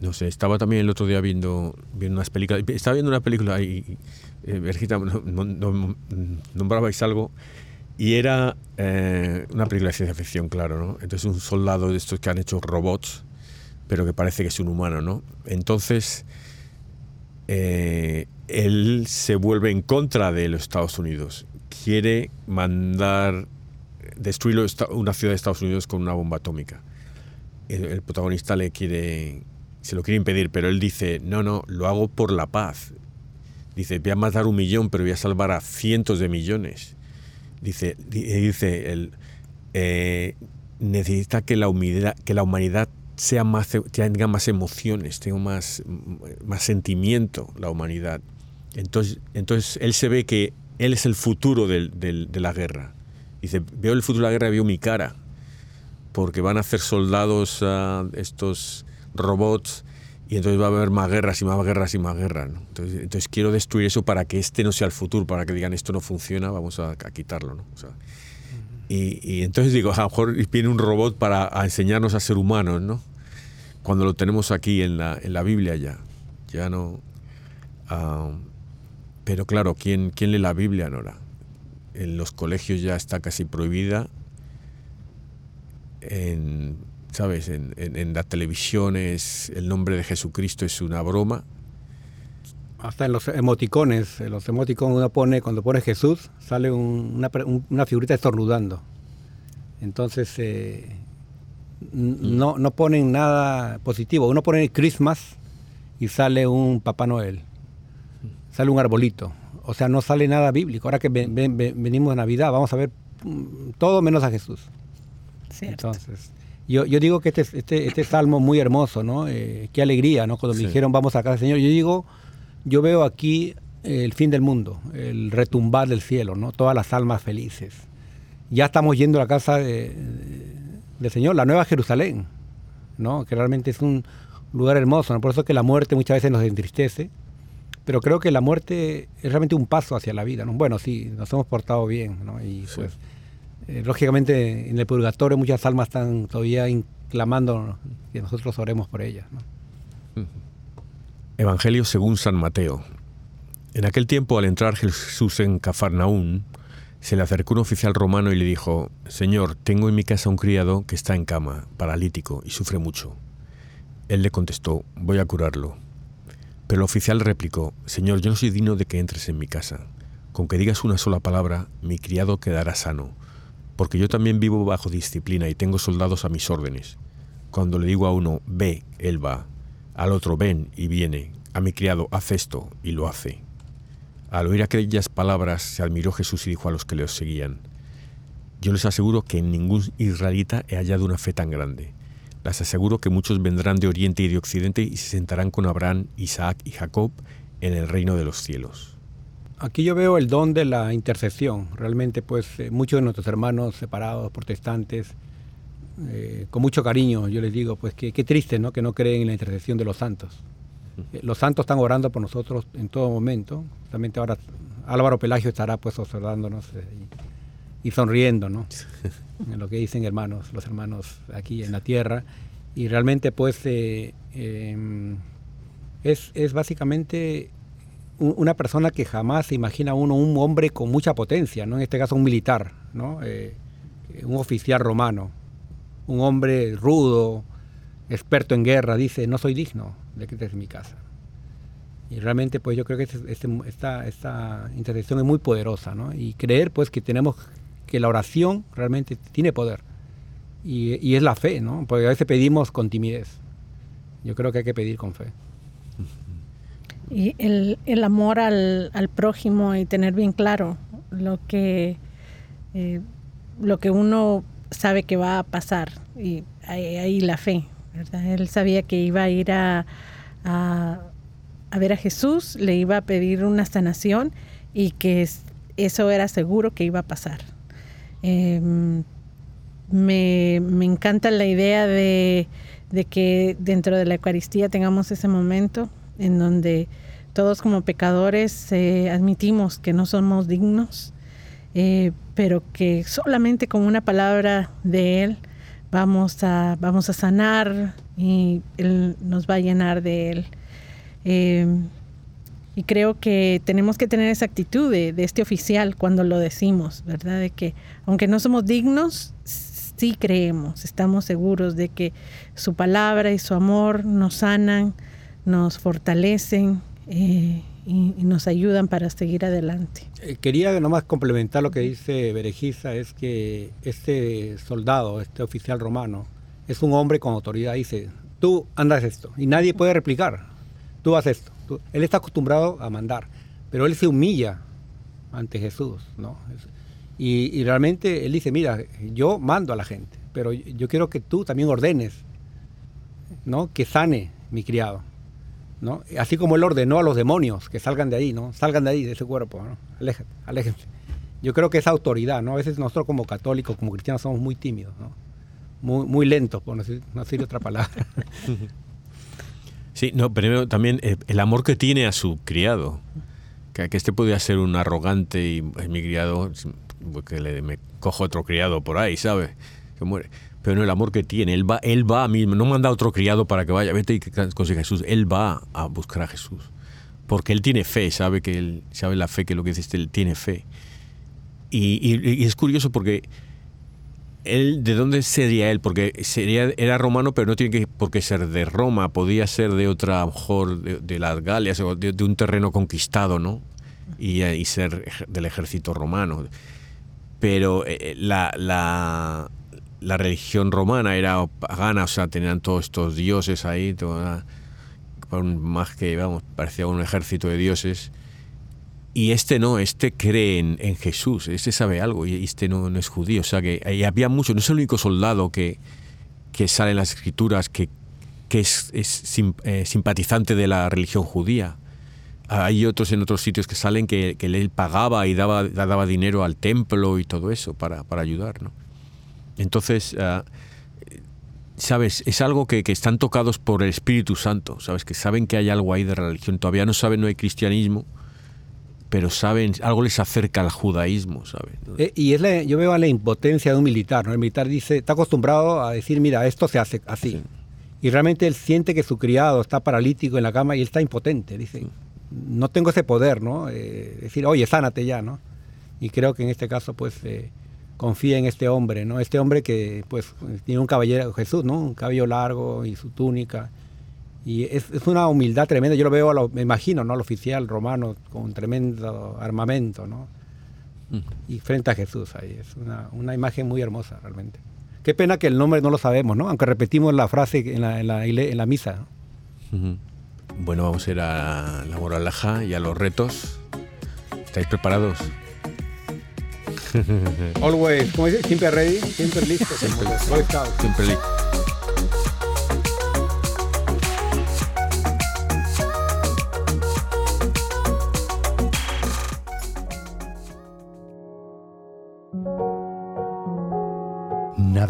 No sé, estaba también el otro día viendo, viendo unas películas. Estaba viendo una película y, eh, Vergita, no- no- no- nombrabais algo y era eh, una película de ciencia ficción, claro, ¿no? Entonces un soldado de estos que han hecho robots, pero que parece que es un humano, ¿no? Entonces eh, él se vuelve en contra de los Estados Unidos. Quiere mandar, destruir una ciudad de Estados Unidos con una bomba atómica. El, protagonista le quiere, se lo quiere impedir, pero él dice, no, no, lo hago por la paz. Dice, voy a matar un millón, pero voy a salvar a cientos de millones. Dice, di- dice el, eh, necesita que la, humanidad, que la humanidad sea más, tenga más emociones, tenga más, más sentimiento, la humanidad. Entonces, entonces él se ve que él es el futuro de la guerra. Dice, veo el futuro de la guerra, veo mi cara, porque van a hacer soldados a estos robots y entonces va a haber más guerras y más guerras y más guerras. ¿no? Entonces, entonces quiero destruir eso para que este no sea el futuro, para que digan esto no funciona, vamos a, a quitarlo. ¿no? O sea, y, y entonces digo, a lo mejor viene un robot para a enseñarnos a ser humanos, ¿no? Cuando lo tenemos aquí en la, en la Biblia ya. Ya no. ah, pero claro, ¿quién, ¿quién lee la Biblia, Nora? En los colegios ya está casi prohibida. En, ¿Sabes? En, en, en la televisión es, el nombre de Jesucristo es una broma. Hasta en los emoticones, en los emoticones uno pone, cuando pone Jesús, sale un- una, un- una figurita estornudando. Entonces, eh, no, no ponen nada positivo. Uno pone Christmas y sale un Papá Noel, sale un arbolito. O sea, no sale nada bíblico. Ahora que ven- ven- ven- venimos de Navidad, vamos a ver mm, todo menos a Jesús. Cierto. Entonces, yo, yo digo que este, este, este salmo muy hermoso, ¿no? Eh, qué alegría, ¿no? Cuando Sí. me dijeron vamos a casa del Señor, yo digo, yo veo aquí el fin del mundo, el retumbar del cielo, ¿no? Todas las almas felices. Ya estamos yendo a la casa de- de- del Señor, la nueva Jerusalén, ¿no? Que realmente es un lugar hermoso, ¿no? Por eso que la muerte muchas veces nos entristece, pero creo que la muerte es realmente un paso hacia la vida, ¿no? Bueno, sí, nos hemos portado bien, ¿no? Y Sí. pues, eh, lógicamente en el purgatorio muchas almas están todavía clamando que nosotros oremos por ellas, ¿no? Evangelio según San Mateo. En aquel tiempo, al entrar Jesús en Cafarnaún, se le acercó un oficial romano y le dijo, Señor, tengo en mi casa un criado que está en cama, paralítico, y sufre mucho. Él le contestó, voy a curarlo. Pero el oficial replicó, Señor, yo no soy digno de que entres en mi casa. Con que digas una sola palabra, mi criado quedará sano, porque yo también vivo bajo disciplina y tengo soldados a mis órdenes. Cuando le digo a uno, ve, él va. Al otro, ven y viene. A mi criado, haz esto y lo hace. Al oír aquellas palabras, se admiró Jesús y dijo a los que le seguían, Yo les aseguro que en ningún israelita he hallado una fe tan grande. Les aseguro que muchos vendrán de oriente y de occidente y se sentarán con Abraham, Isaac y Jacob en el reino de los cielos. Aquí yo veo el don de la intercesión. Realmente, pues, eh, muchos de nuestros hermanos separados, protestantes, eh, con mucho cariño, yo les digo, pues, que qué triste, ¿no? Que no creen en la intercesión de los santos. Eh, Los santos están orando por nosotros en todo momento. Justamente ahora Álvaro Pelagio estará pues observándonos y, sonriendo, ¿no? en lo que dicen hermanos, los hermanos aquí en la tierra. Y realmente pues eh, em, es, es básicamente un- una persona que jamás se imagina uno un hombre con mucha potencia, ¿no? En este caso un militar, ¿no? Eh, un oficial romano, un hombre rudo, experto en guerra, dice, no soy digno de que estés en mi casa. Y realmente pues yo creo que este- este- esta, esta intercesión es muy poderosa, ¿no? Y creer pues que tenemos, que la oración realmente tiene poder. Y, es la fe, ¿no? Porque a veces pedimos con timidez. Yo creo que hay que pedir con fe. Y el, el amor al, prójimo y tener bien claro lo que, eh, lo que uno sabe que va a pasar. Y ahí, la fe. Él sabía que iba a ir a, a, ver a Jesús, le iba a pedir una sanación y que es- eso era seguro que iba a pasar. Em, me, me encanta la idea de, de que dentro de la Eucaristía tengamos ese momento en donde todos como pecadores eh, admitimos que no somos dignos, eh, pero que solamente con una palabra de Él vamos a, vamos a sanar y Él nos va a llenar de Él. Y creo que tenemos que tener esa actitud de, de este oficial cuando lo decimos, ¿verdad? De que aunque no somos dignos, sí creemos, estamos seguros de que su palabra y su amor nos sanan, nos fortalecen eh, y, y nos ayudan para seguir adelante. Eh, Quería nomás complementar lo que dice Berejiza, es que este soldado, este oficial romano, es un hombre con autoridad, dice, tú andas esto, y nadie puede replicar, tú haces esto. Él está acostumbrado a mandar, pero él se humilla ante Jesús, ¿no? Y, realmente él dice, mira, yo mando a la gente, pero yo quiero que tú también ordenes, ¿no? Que sane mi criado. ¿no? Así como él ordenó a los demonios que salgan de ahí, ¿no? Salgan de ahí, de ese cuerpo, ¿no? Aléjate, aléjense. Yo creo que esa autoridad, ¿no? A veces nosotros como católicos, como cristianos, somos muy tímidos. Muy, lentos, por decir, no decir otra palabra. Sí, no, primero también eh, el amor que tiene a su criado. Que, este podía ser un arrogante y mi criado, que le, me cojo otro criado por ahí, ¿sabes? Que muere. Pero no el amor que tiene, él va, él va a mí, no manda a otro criado para que vaya, vete y que consiga Jesús. Él va a buscar a Jesús. Porque él tiene fe, sabe que él sabe la fe, que lo que dice este, él tiene fe. Y es curioso porque él, ¿de dónde sería él? Porque sería, era romano, pero no tiene que por qué ser de Roma, podía ser de otra, mejor de, las Galias, o de, un terreno conquistado, ¿no? Y, eh, y ser del ejército romano. Pero eh, la, la, la religión romana era pagana, o sea, tenían todos estos dioses ahí, toda- más que, vamos, parecía un ejército de dioses. Y este no, este cree en, en Jesús, este sabe algo y este no, es judío. O sea que ahí había mucho, no es el único soldado que, que sale en las escrituras que, que es, es eh, simpatizante de la religión judía. Hay otros en otros sitios que salen que, que él pagaba y daba, daba dinero al templo y todo eso para, para ayudar. ¿no? Entonces, ah, sabes, es algo que, que están tocados por el Espíritu Santo, sabes, que saben que hay algo ahí de religión. Todavía no saben, no hay cristianismo, pero saben, algo les acerca al judaísmo, ¿sabes? Eh, y es la- yo veo a la impotencia de un militar, ¿no? El militar dice, está acostumbrado a decir, mira, esto se hace así. Sí. Y realmente él siente que su criado está paralítico en la cama y él está impotente. Dice, no tengo ese poder, ¿no? Eh, decir, oye, sánate ya, ¿no? Y creo que en este caso, pues, eh, confía en este hombre, ¿no? Este hombre que, pues, tiene un caballero, Jesús, ¿no? Un cabello largo y su túnica. Y es, es una humildad tremenda. Yo lo veo, a lo- me imagino, ¿no? Al oficial romano con un tremendo armamento, ¿no? y frente a Jesús ahí. Es una, una imagen muy hermosa realmente. Qué pena que el nombre no lo sabemos, ¿no? Aunque repetimos la frase en la, en la, en la misa. ¿no? Ujú. Bueno, vamos a ir a la moraleja y a los retos. ¿Estáis preparados? Always, como dice, siempre ready, siempre listo. Scouts. Siempre li-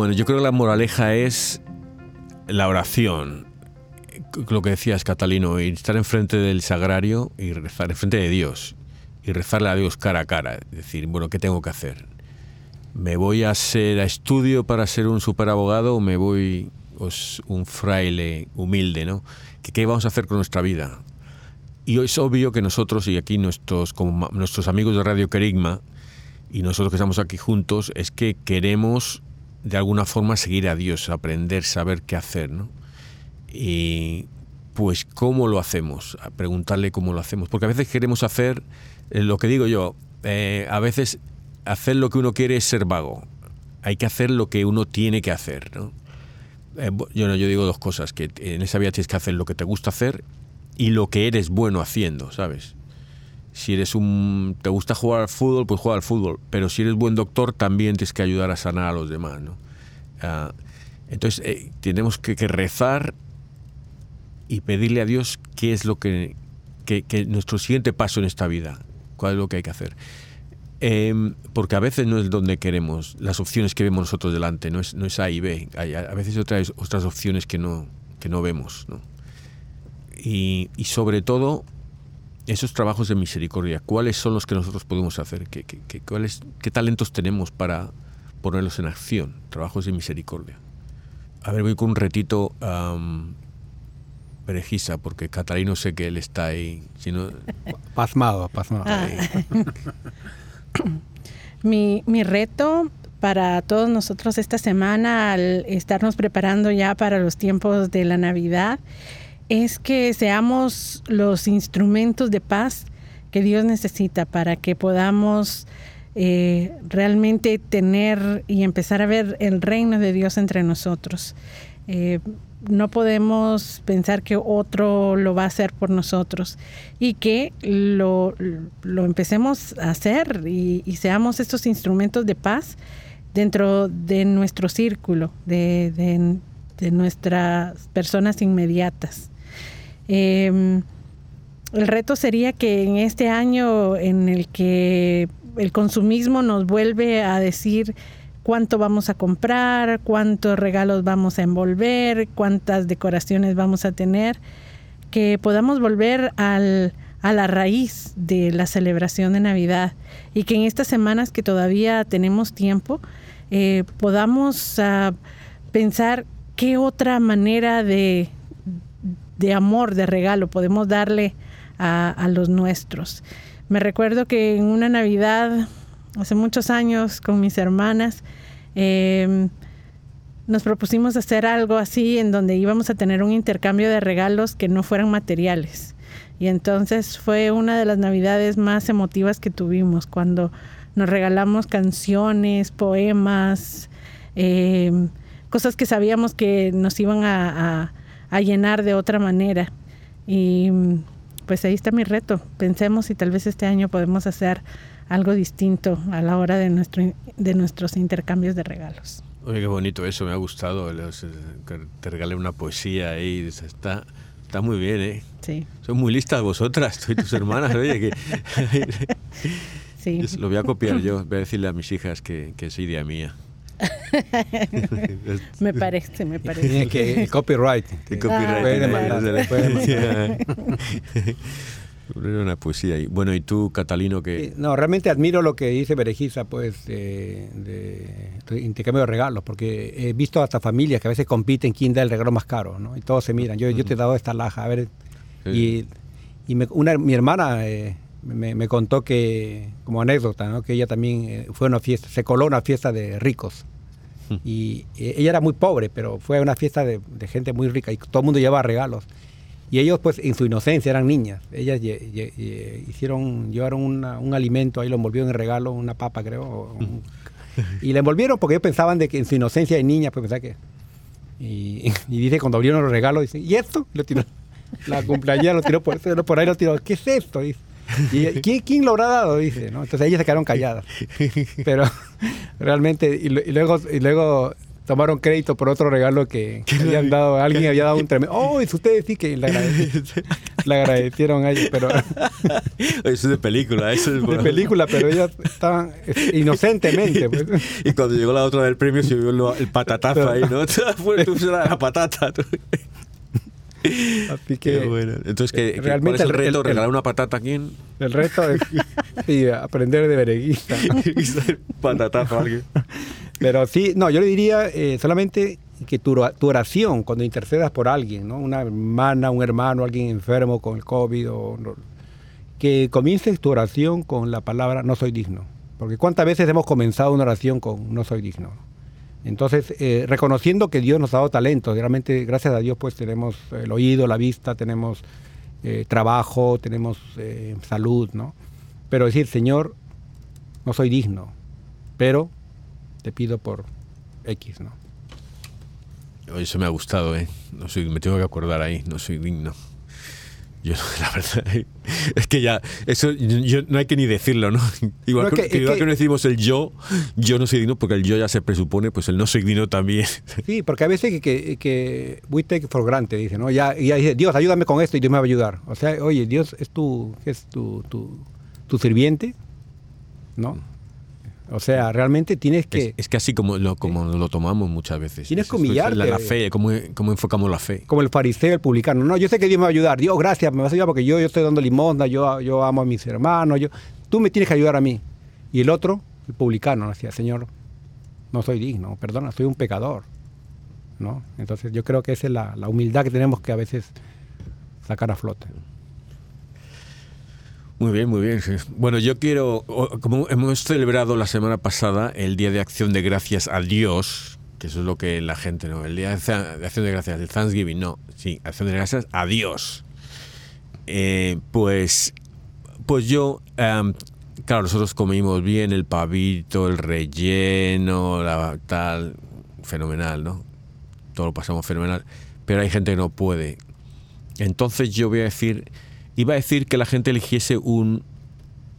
Bueno, yo creo que la moraleja es la oración. Lo que decías, Catalino, y estar enfrente del sagrario y rezar enfrente de Dios. Y rezarle a Dios cara a cara. Decir, bueno, ¿qué tengo que hacer? ¿Me voy a ser a estudio para ser un superabogado o me voy pues, un fraile humilde, ¿no? ¿Qué, ¿Qué vamos a hacer con nuestra vida? Y es obvio que nosotros, y aquí nuestros, nuestros amigos de Radio Kerigma, y nosotros que estamos aquí juntos, es que queremos de alguna forma seguir a Dios, aprender, saber qué hacer, ¿no? Y pues cómo lo hacemos, preguntarle cómo lo hacemos, porque a veces queremos hacer eh, lo que digo yo, eh, a veces hacer lo que uno quiere es ser vago, hay que hacer lo que uno tiene que hacer, ¿no? Eh, yo, no, yo digo dos cosas, que en esa vida tienes que hacer lo que te gusta hacer y lo que eres bueno haciendo, ¿sabes? Si eres un te gusta jugar al fútbol, pues juega al fútbol, pero si eres buen doctor también tienes que ayudar a sanar a los demás, ¿no? Ah, entonces eh, tenemos que, rezar y pedirle a Dios qué es lo que, que, que nuestro siguiente paso en esta vida, cuál es lo que hay que hacer. Em, porque a veces no es donde queremos, las opciones que vemos nosotros delante, no es, no es A y B, a veces otras, otras opciones que no, que no vemos. ¿no? Y, y sobre todo, esos trabajos de misericordia, ¿cuáles son los que nosotros podemos hacer? ¿Qué, qué, qué, cuáles, qué talentos tenemos para ponerlos en acción? Trabajos de misericordia. A ver, voy con un retito um, perejisa, porque Catalino sé que él está ahí. Si no, Pasmado, pasmado. Ah. Mi, mi reto para todos nosotros esta semana, al estarnos preparando ya para los tiempos de la Navidad, es que seamos los instrumentos de paz que Dios necesita para que podamos eh, realmente tener y empezar a ver el reino de Dios entre nosotros. Eh, no podemos pensar que otro lo va a hacer por nosotros y que lo, lo empecemos a hacer y, seamos estos instrumentos de paz dentro de nuestro círculo, de, de nuestras personas inmediatas. Eh, el reto sería que en este año en el que el consumismo nos vuelve a decir cuánto vamos a comprar, cuántos regalos vamos a envolver, cuántas decoraciones vamos a tener, que podamos volver a la raíz de la celebración de Navidad y que en estas semanas que todavía tenemos tiempo eh, podamos uh, pensar qué otra manera de, de, amor, de regalo podemos darle a, los nuestros. Me recuerdo que en una Navidad hace muchos años con mis hermanas, eh, nos propusimos hacer algo así en donde íbamos a tener un intercambio de regalos que no fueran materiales. Y entonces fue una de las navidades más emotivas que tuvimos cuando nos regalamos canciones, poemas, eh, cosas que sabíamos que nos iban a, a llenar de otra manera. Y pues ahí está mi reto. Pensemos si tal vez este año podemos hacer algo distinto a la hora de, nuestro, de nuestros intercambios de regalos. Oye, qué bonito eso, me ha gustado. Los, que te regalé una poesía ahí, está, está muy bien, ¿eh? Sí. Son muy listas vosotras, tú y tus hermanas, oye, que... sí. Lo voy a copiar yo, voy a decirle a mis hijas que, que es idea mía. me parece, me parece. Tiene que el copyright. El copyright. Ah, puede demandar, puede demandar. Era una poesía ahí. Bueno, ¿y tú, Catalino, que No, realmente admiro lo que dice Berejisa, pues, de, de- de intercambio de regalos, porque he visto hasta familias que a veces compiten quién da el regalo más caro, ¿no? Y todos se miran. Yo, yo te he dado esta laja, a ver. Y, y me- una, mi hermana eh, me, me contó que, como anécdota, ¿no? Que ella también eh, fue a una fiesta, se coló a una fiesta de ricos. Y eh, ella era muy pobre, pero fue a una fiesta de, de gente muy rica y todo el mundo llevaba regalos. Y ellos, pues, en su inocencia, eran niñas. Ellas hicieron, llevaron una- un alimento, ahí lo envolvieron en regalo, una papa, creo. un- y la envolvieron porque ellos pensaban de que en su inocencia de niña, pues pensaban que... Y, y dice, cuando abrieron los regalos, dice, ¿y esto? Lo tiró. La cumpleañera lo tiró por, por ahí, lo tiró. ¿Qué es esto? Dice. ¿Y ¿quién, quién lo habrá dado? Dice, ¿no? Entonces ellas se quedaron calladas. Pero realmente, y, y luego, y luego tomaron crédito por otro regalo que, que habían dado, alguien había dado un tremendo. ¡Oh! es ustedes sí que le, agradec- le agradecieron a ellos, pero Eso es de película, eso es de película, pero ellas estaban eh, inocentemente. Pues. Y cuando llegó la otra del premio se vio el patatazo ahí, ¿no? Fue la patata. Así que bueno. Entonces, ¿qué, realmente ¿cuál es el reto? el- el- ¿Regalar una patata a quién? el resto es sí, aprender de bereguista. ¿no? Patatazo a alguien. Pero sí, no, yo le diría eh, solamente que tu, tu oración, cuando intercedas por alguien, ¿no? una hermana, un hermano, alguien enfermo con el COVID, o, que comiences tu oración con la palabra no soy digno. Porque cuántas veces hemos comenzado una oración con no soy digno. Entonces, eh, reconociendo que Dios nos ha dado talento, realmente gracias a Dios pues tenemos el oído, la vista, tenemos eh, trabajo, tenemos eh, salud, ¿no? Pero decir, Señor, no soy digno, pero te pido por X, ¿no? Eso me ha gustado, ¿eh? No soy, me tengo que acordar ahí, no soy digno. Yo, la verdad, es que ya, eso yo, no hay que ni decirlo, ¿no? Igual, No, que, igual que- que no decimos el yo, yo no soy digno, porque el yo ya se presupone, pues el no soy digno también. Sí, porque a veces que, que, que we take for granted, dice, ¿no? Ya, y ya dice, Dios, ayúdame con esto y Dios me va a ayudar. O sea, oye, Dios es tu, ¿qué es tu, tu, tu sirviente, ¿no? O sea, realmente tienes que... Es, es que así como lo, como lo tomamos muchas veces. Tienes Es- que humillarte. La, la fe, ¿cómo, cómo enfocamos la fe. como el fariseo, el publicano. No, yo sé que Dios me va a ayudar. Dios, gracias, me vas a ayudar porque yo, yo estoy dando limosna, yo, yo amo a mis hermanos, yo, tú me tienes que ayudar a mí. Y el otro, el publicano, decía, Señor, no soy digno, perdona, soy un pecador. ¿No? Entonces yo creo que esa es la, la humildad que tenemos que a veces sacar a flote. Muy bien, muy bien. Bueno, yo quiero, como hemos celebrado la semana pasada el Día de Acción de Gracias a Dios, que eso es lo que la gente, ¿no? El Día de Acción de Gracias, el Thanksgiving, no, sí, Acción de Gracias a Dios. Eh, pues, pues yo, em, claro, nosotros comimos bien el pavito, el relleno, la tal, fenomenal, ¿no? Todo lo pasamos fenomenal, pero hay gente que no puede. Entonces yo voy a decir, iba a decir que la gente eligiese un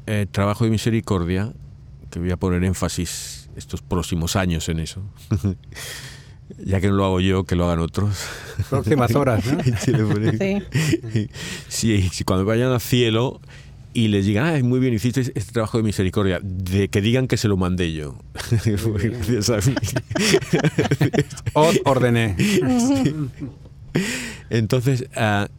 eh, trabajo de misericordia, que voy a poner énfasis estos próximos años en eso, ya que no lo hago yo, que lo hagan otros. Próximas horas, ¿no? Sí, Sí. Cuando vayan al cielo y les digan, ah, muy bien, hiciste este trabajo de misericordia, de que digan que se lo mandé yo. Gracias a mí. Os ordené. Entonces, ah,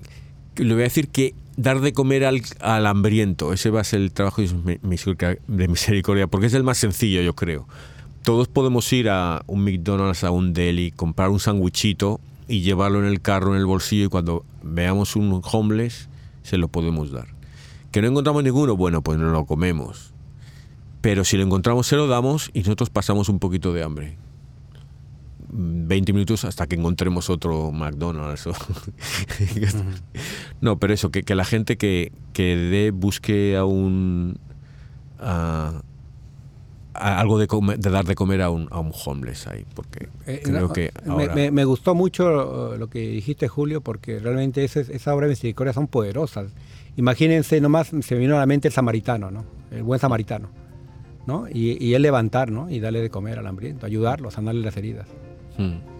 le voy a decir que dar de comer al, al hambriento, ese va a ser el trabajo de misericordia, porque es el más sencillo, yo creo. Todos podemos ir a un McDonald's, a un deli, comprar un sandwichito y llevarlo en el carro, en el bolsillo, y cuando veamos un homeless, se lo podemos dar. Que no encontramos ninguno, bueno, pues no lo comemos. Pero si lo encontramos, se lo damos y nosotros pasamos un poquito de hambre. 20 minutos hasta que encontremos otro McDonald's. no, pero eso, que, que la gente que, que dé, busque a un. a- a algo de, comer- de dar de comer a un, a un homeless ahí, porque Eh, creo no, que me, ahora. me- me gustó mucho uh, lo que dijiste, Julio, porque realmente esa, esa obra de misericordia son poderosas. Imagínense, nomás se me vino a la mente el samaritano, ¿no? El buen samaritano, ¿no? Y, y él levantar, ¿no? Y darle de comer al hambriento, ayudarlo, sanarle las heridas. Mm.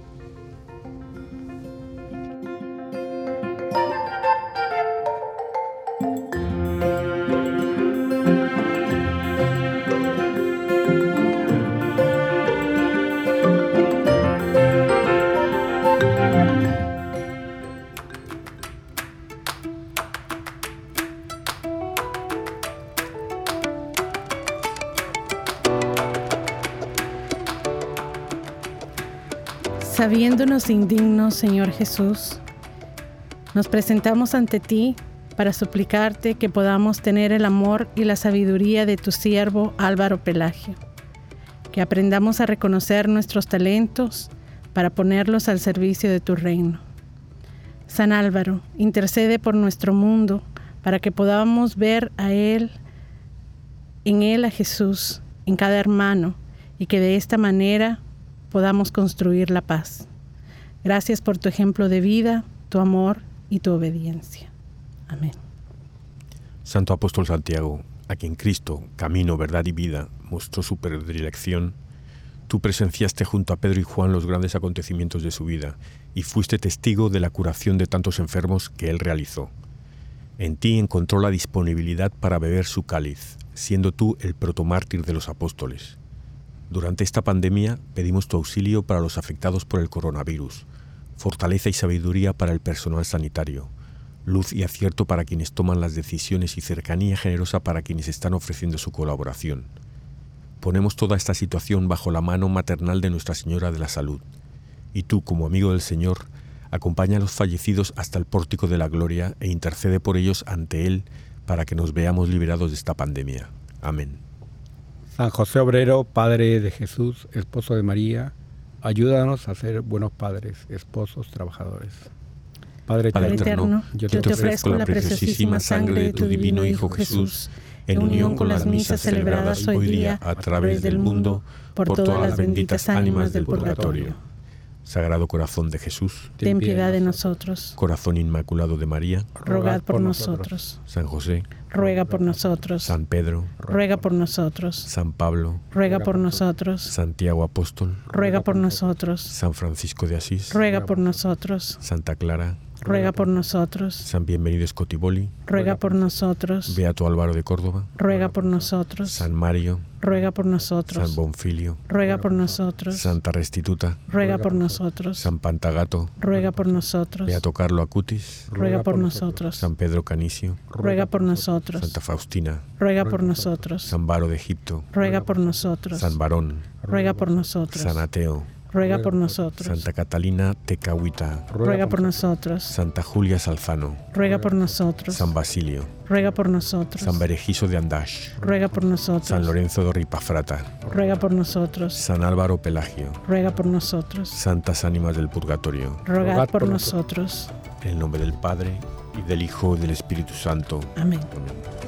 Sabiéndonos indignos, Señor Jesús, nos presentamos ante ti para suplicarte que podamos tener el amor y la sabiduría de tu siervo Álvaro Pelagio, que aprendamos a reconocer nuestros talentos para ponerlos al servicio de tu reino. San Álvaro, intercede por nuestro mundo para que podamos ver a Él, en Él a Jesús, en cada hermano, y que de esta manera podamos construir la paz. Gracias por tu ejemplo de vida, tu amor y tu obediencia. Amén. Santo Apóstol Santiago, a quien Cristo, camino, verdad y vida, mostró su predilección, tú presenciaste junto a Pedro y Juan los grandes acontecimientos de su vida y fuiste testigo de la curación de tantos enfermos que él realizó. En ti encontró la disponibilidad para beber su cáliz, siendo tú el protomártir de los apóstoles. Durante esta pandemia pedimos tu auxilio para los afectados por el coronavirus, fortaleza y sabiduría para el personal sanitario, luz y acierto para quienes toman las decisiones y cercanía generosa para quienes están ofreciendo su colaboración. Ponemos toda esta situación bajo la mano maternal de Nuestra Señora de la Salud, y tú, como amigo del Señor, acompaña a los fallecidos hasta el pórtico de la gloria e intercede por ellos ante Él para que nos veamos liberados de esta pandemia. Amén. San José Obrero, Padre de Jesús, esposo de María, ayúdanos a ser buenos padres, esposos, trabajadores. Padre Padre eterno, eterno, yo te ofrezco la preciosísima sangre de tu divino Hijo Jesús, en unión con las misas celebradas hoy día a través del mundo por todas las benditas ánimas del purgatorio. Sagrado Corazón de Jesús, ten piedad de nosotros. Corazón Inmaculado de María, Rogad por nosotros. San José, Ruega por nosotros. San Pedro, Ruega por nosotros. San Pablo, Ruega por nosotros. Santiago Apóstol, Ruega por nosotros. San Francisco de Asís, Ruega por nosotros. Santa Clara, Ruega por nosotros. San Bienvenido Scotiboli, Ruega por nosotros. Beato Álvaro de Córdoba, Ruega por nosotros. San Mario, Ruega por San nosotros. Bonfilio, Ruega por nosotros. Santa Restituta, Ruega por nosotros. San Pantagato, Ruega por nosotros. Beato Carlo Acutis, Ruega por nosotros. San Pedro Canicio, Ruega por nosotros. Santa Faustina, Ruega por nosotros. San Baro de Egipto, Ruega por nosotros. San Barón, Ruega por nosotros. San Ateo, Ruega por nosotros. Santa Catalina Tecahuita, Ruega por nosotros. Santa Julia Salzano, Ruega por nosotros. San Basilio, Ruega por nosotros. San Berejizo de Andash, Ruega por San nosotros. Lorenzo de Ripafrata, Ruega por nosotros. San Álvaro Pelagio, Ruega por nosotros. Santas Ánimas del Purgatorio, Rogad por nosotros. en el nombre del Padre, y del Hijo y del Espíritu Santo. Amén. Amén.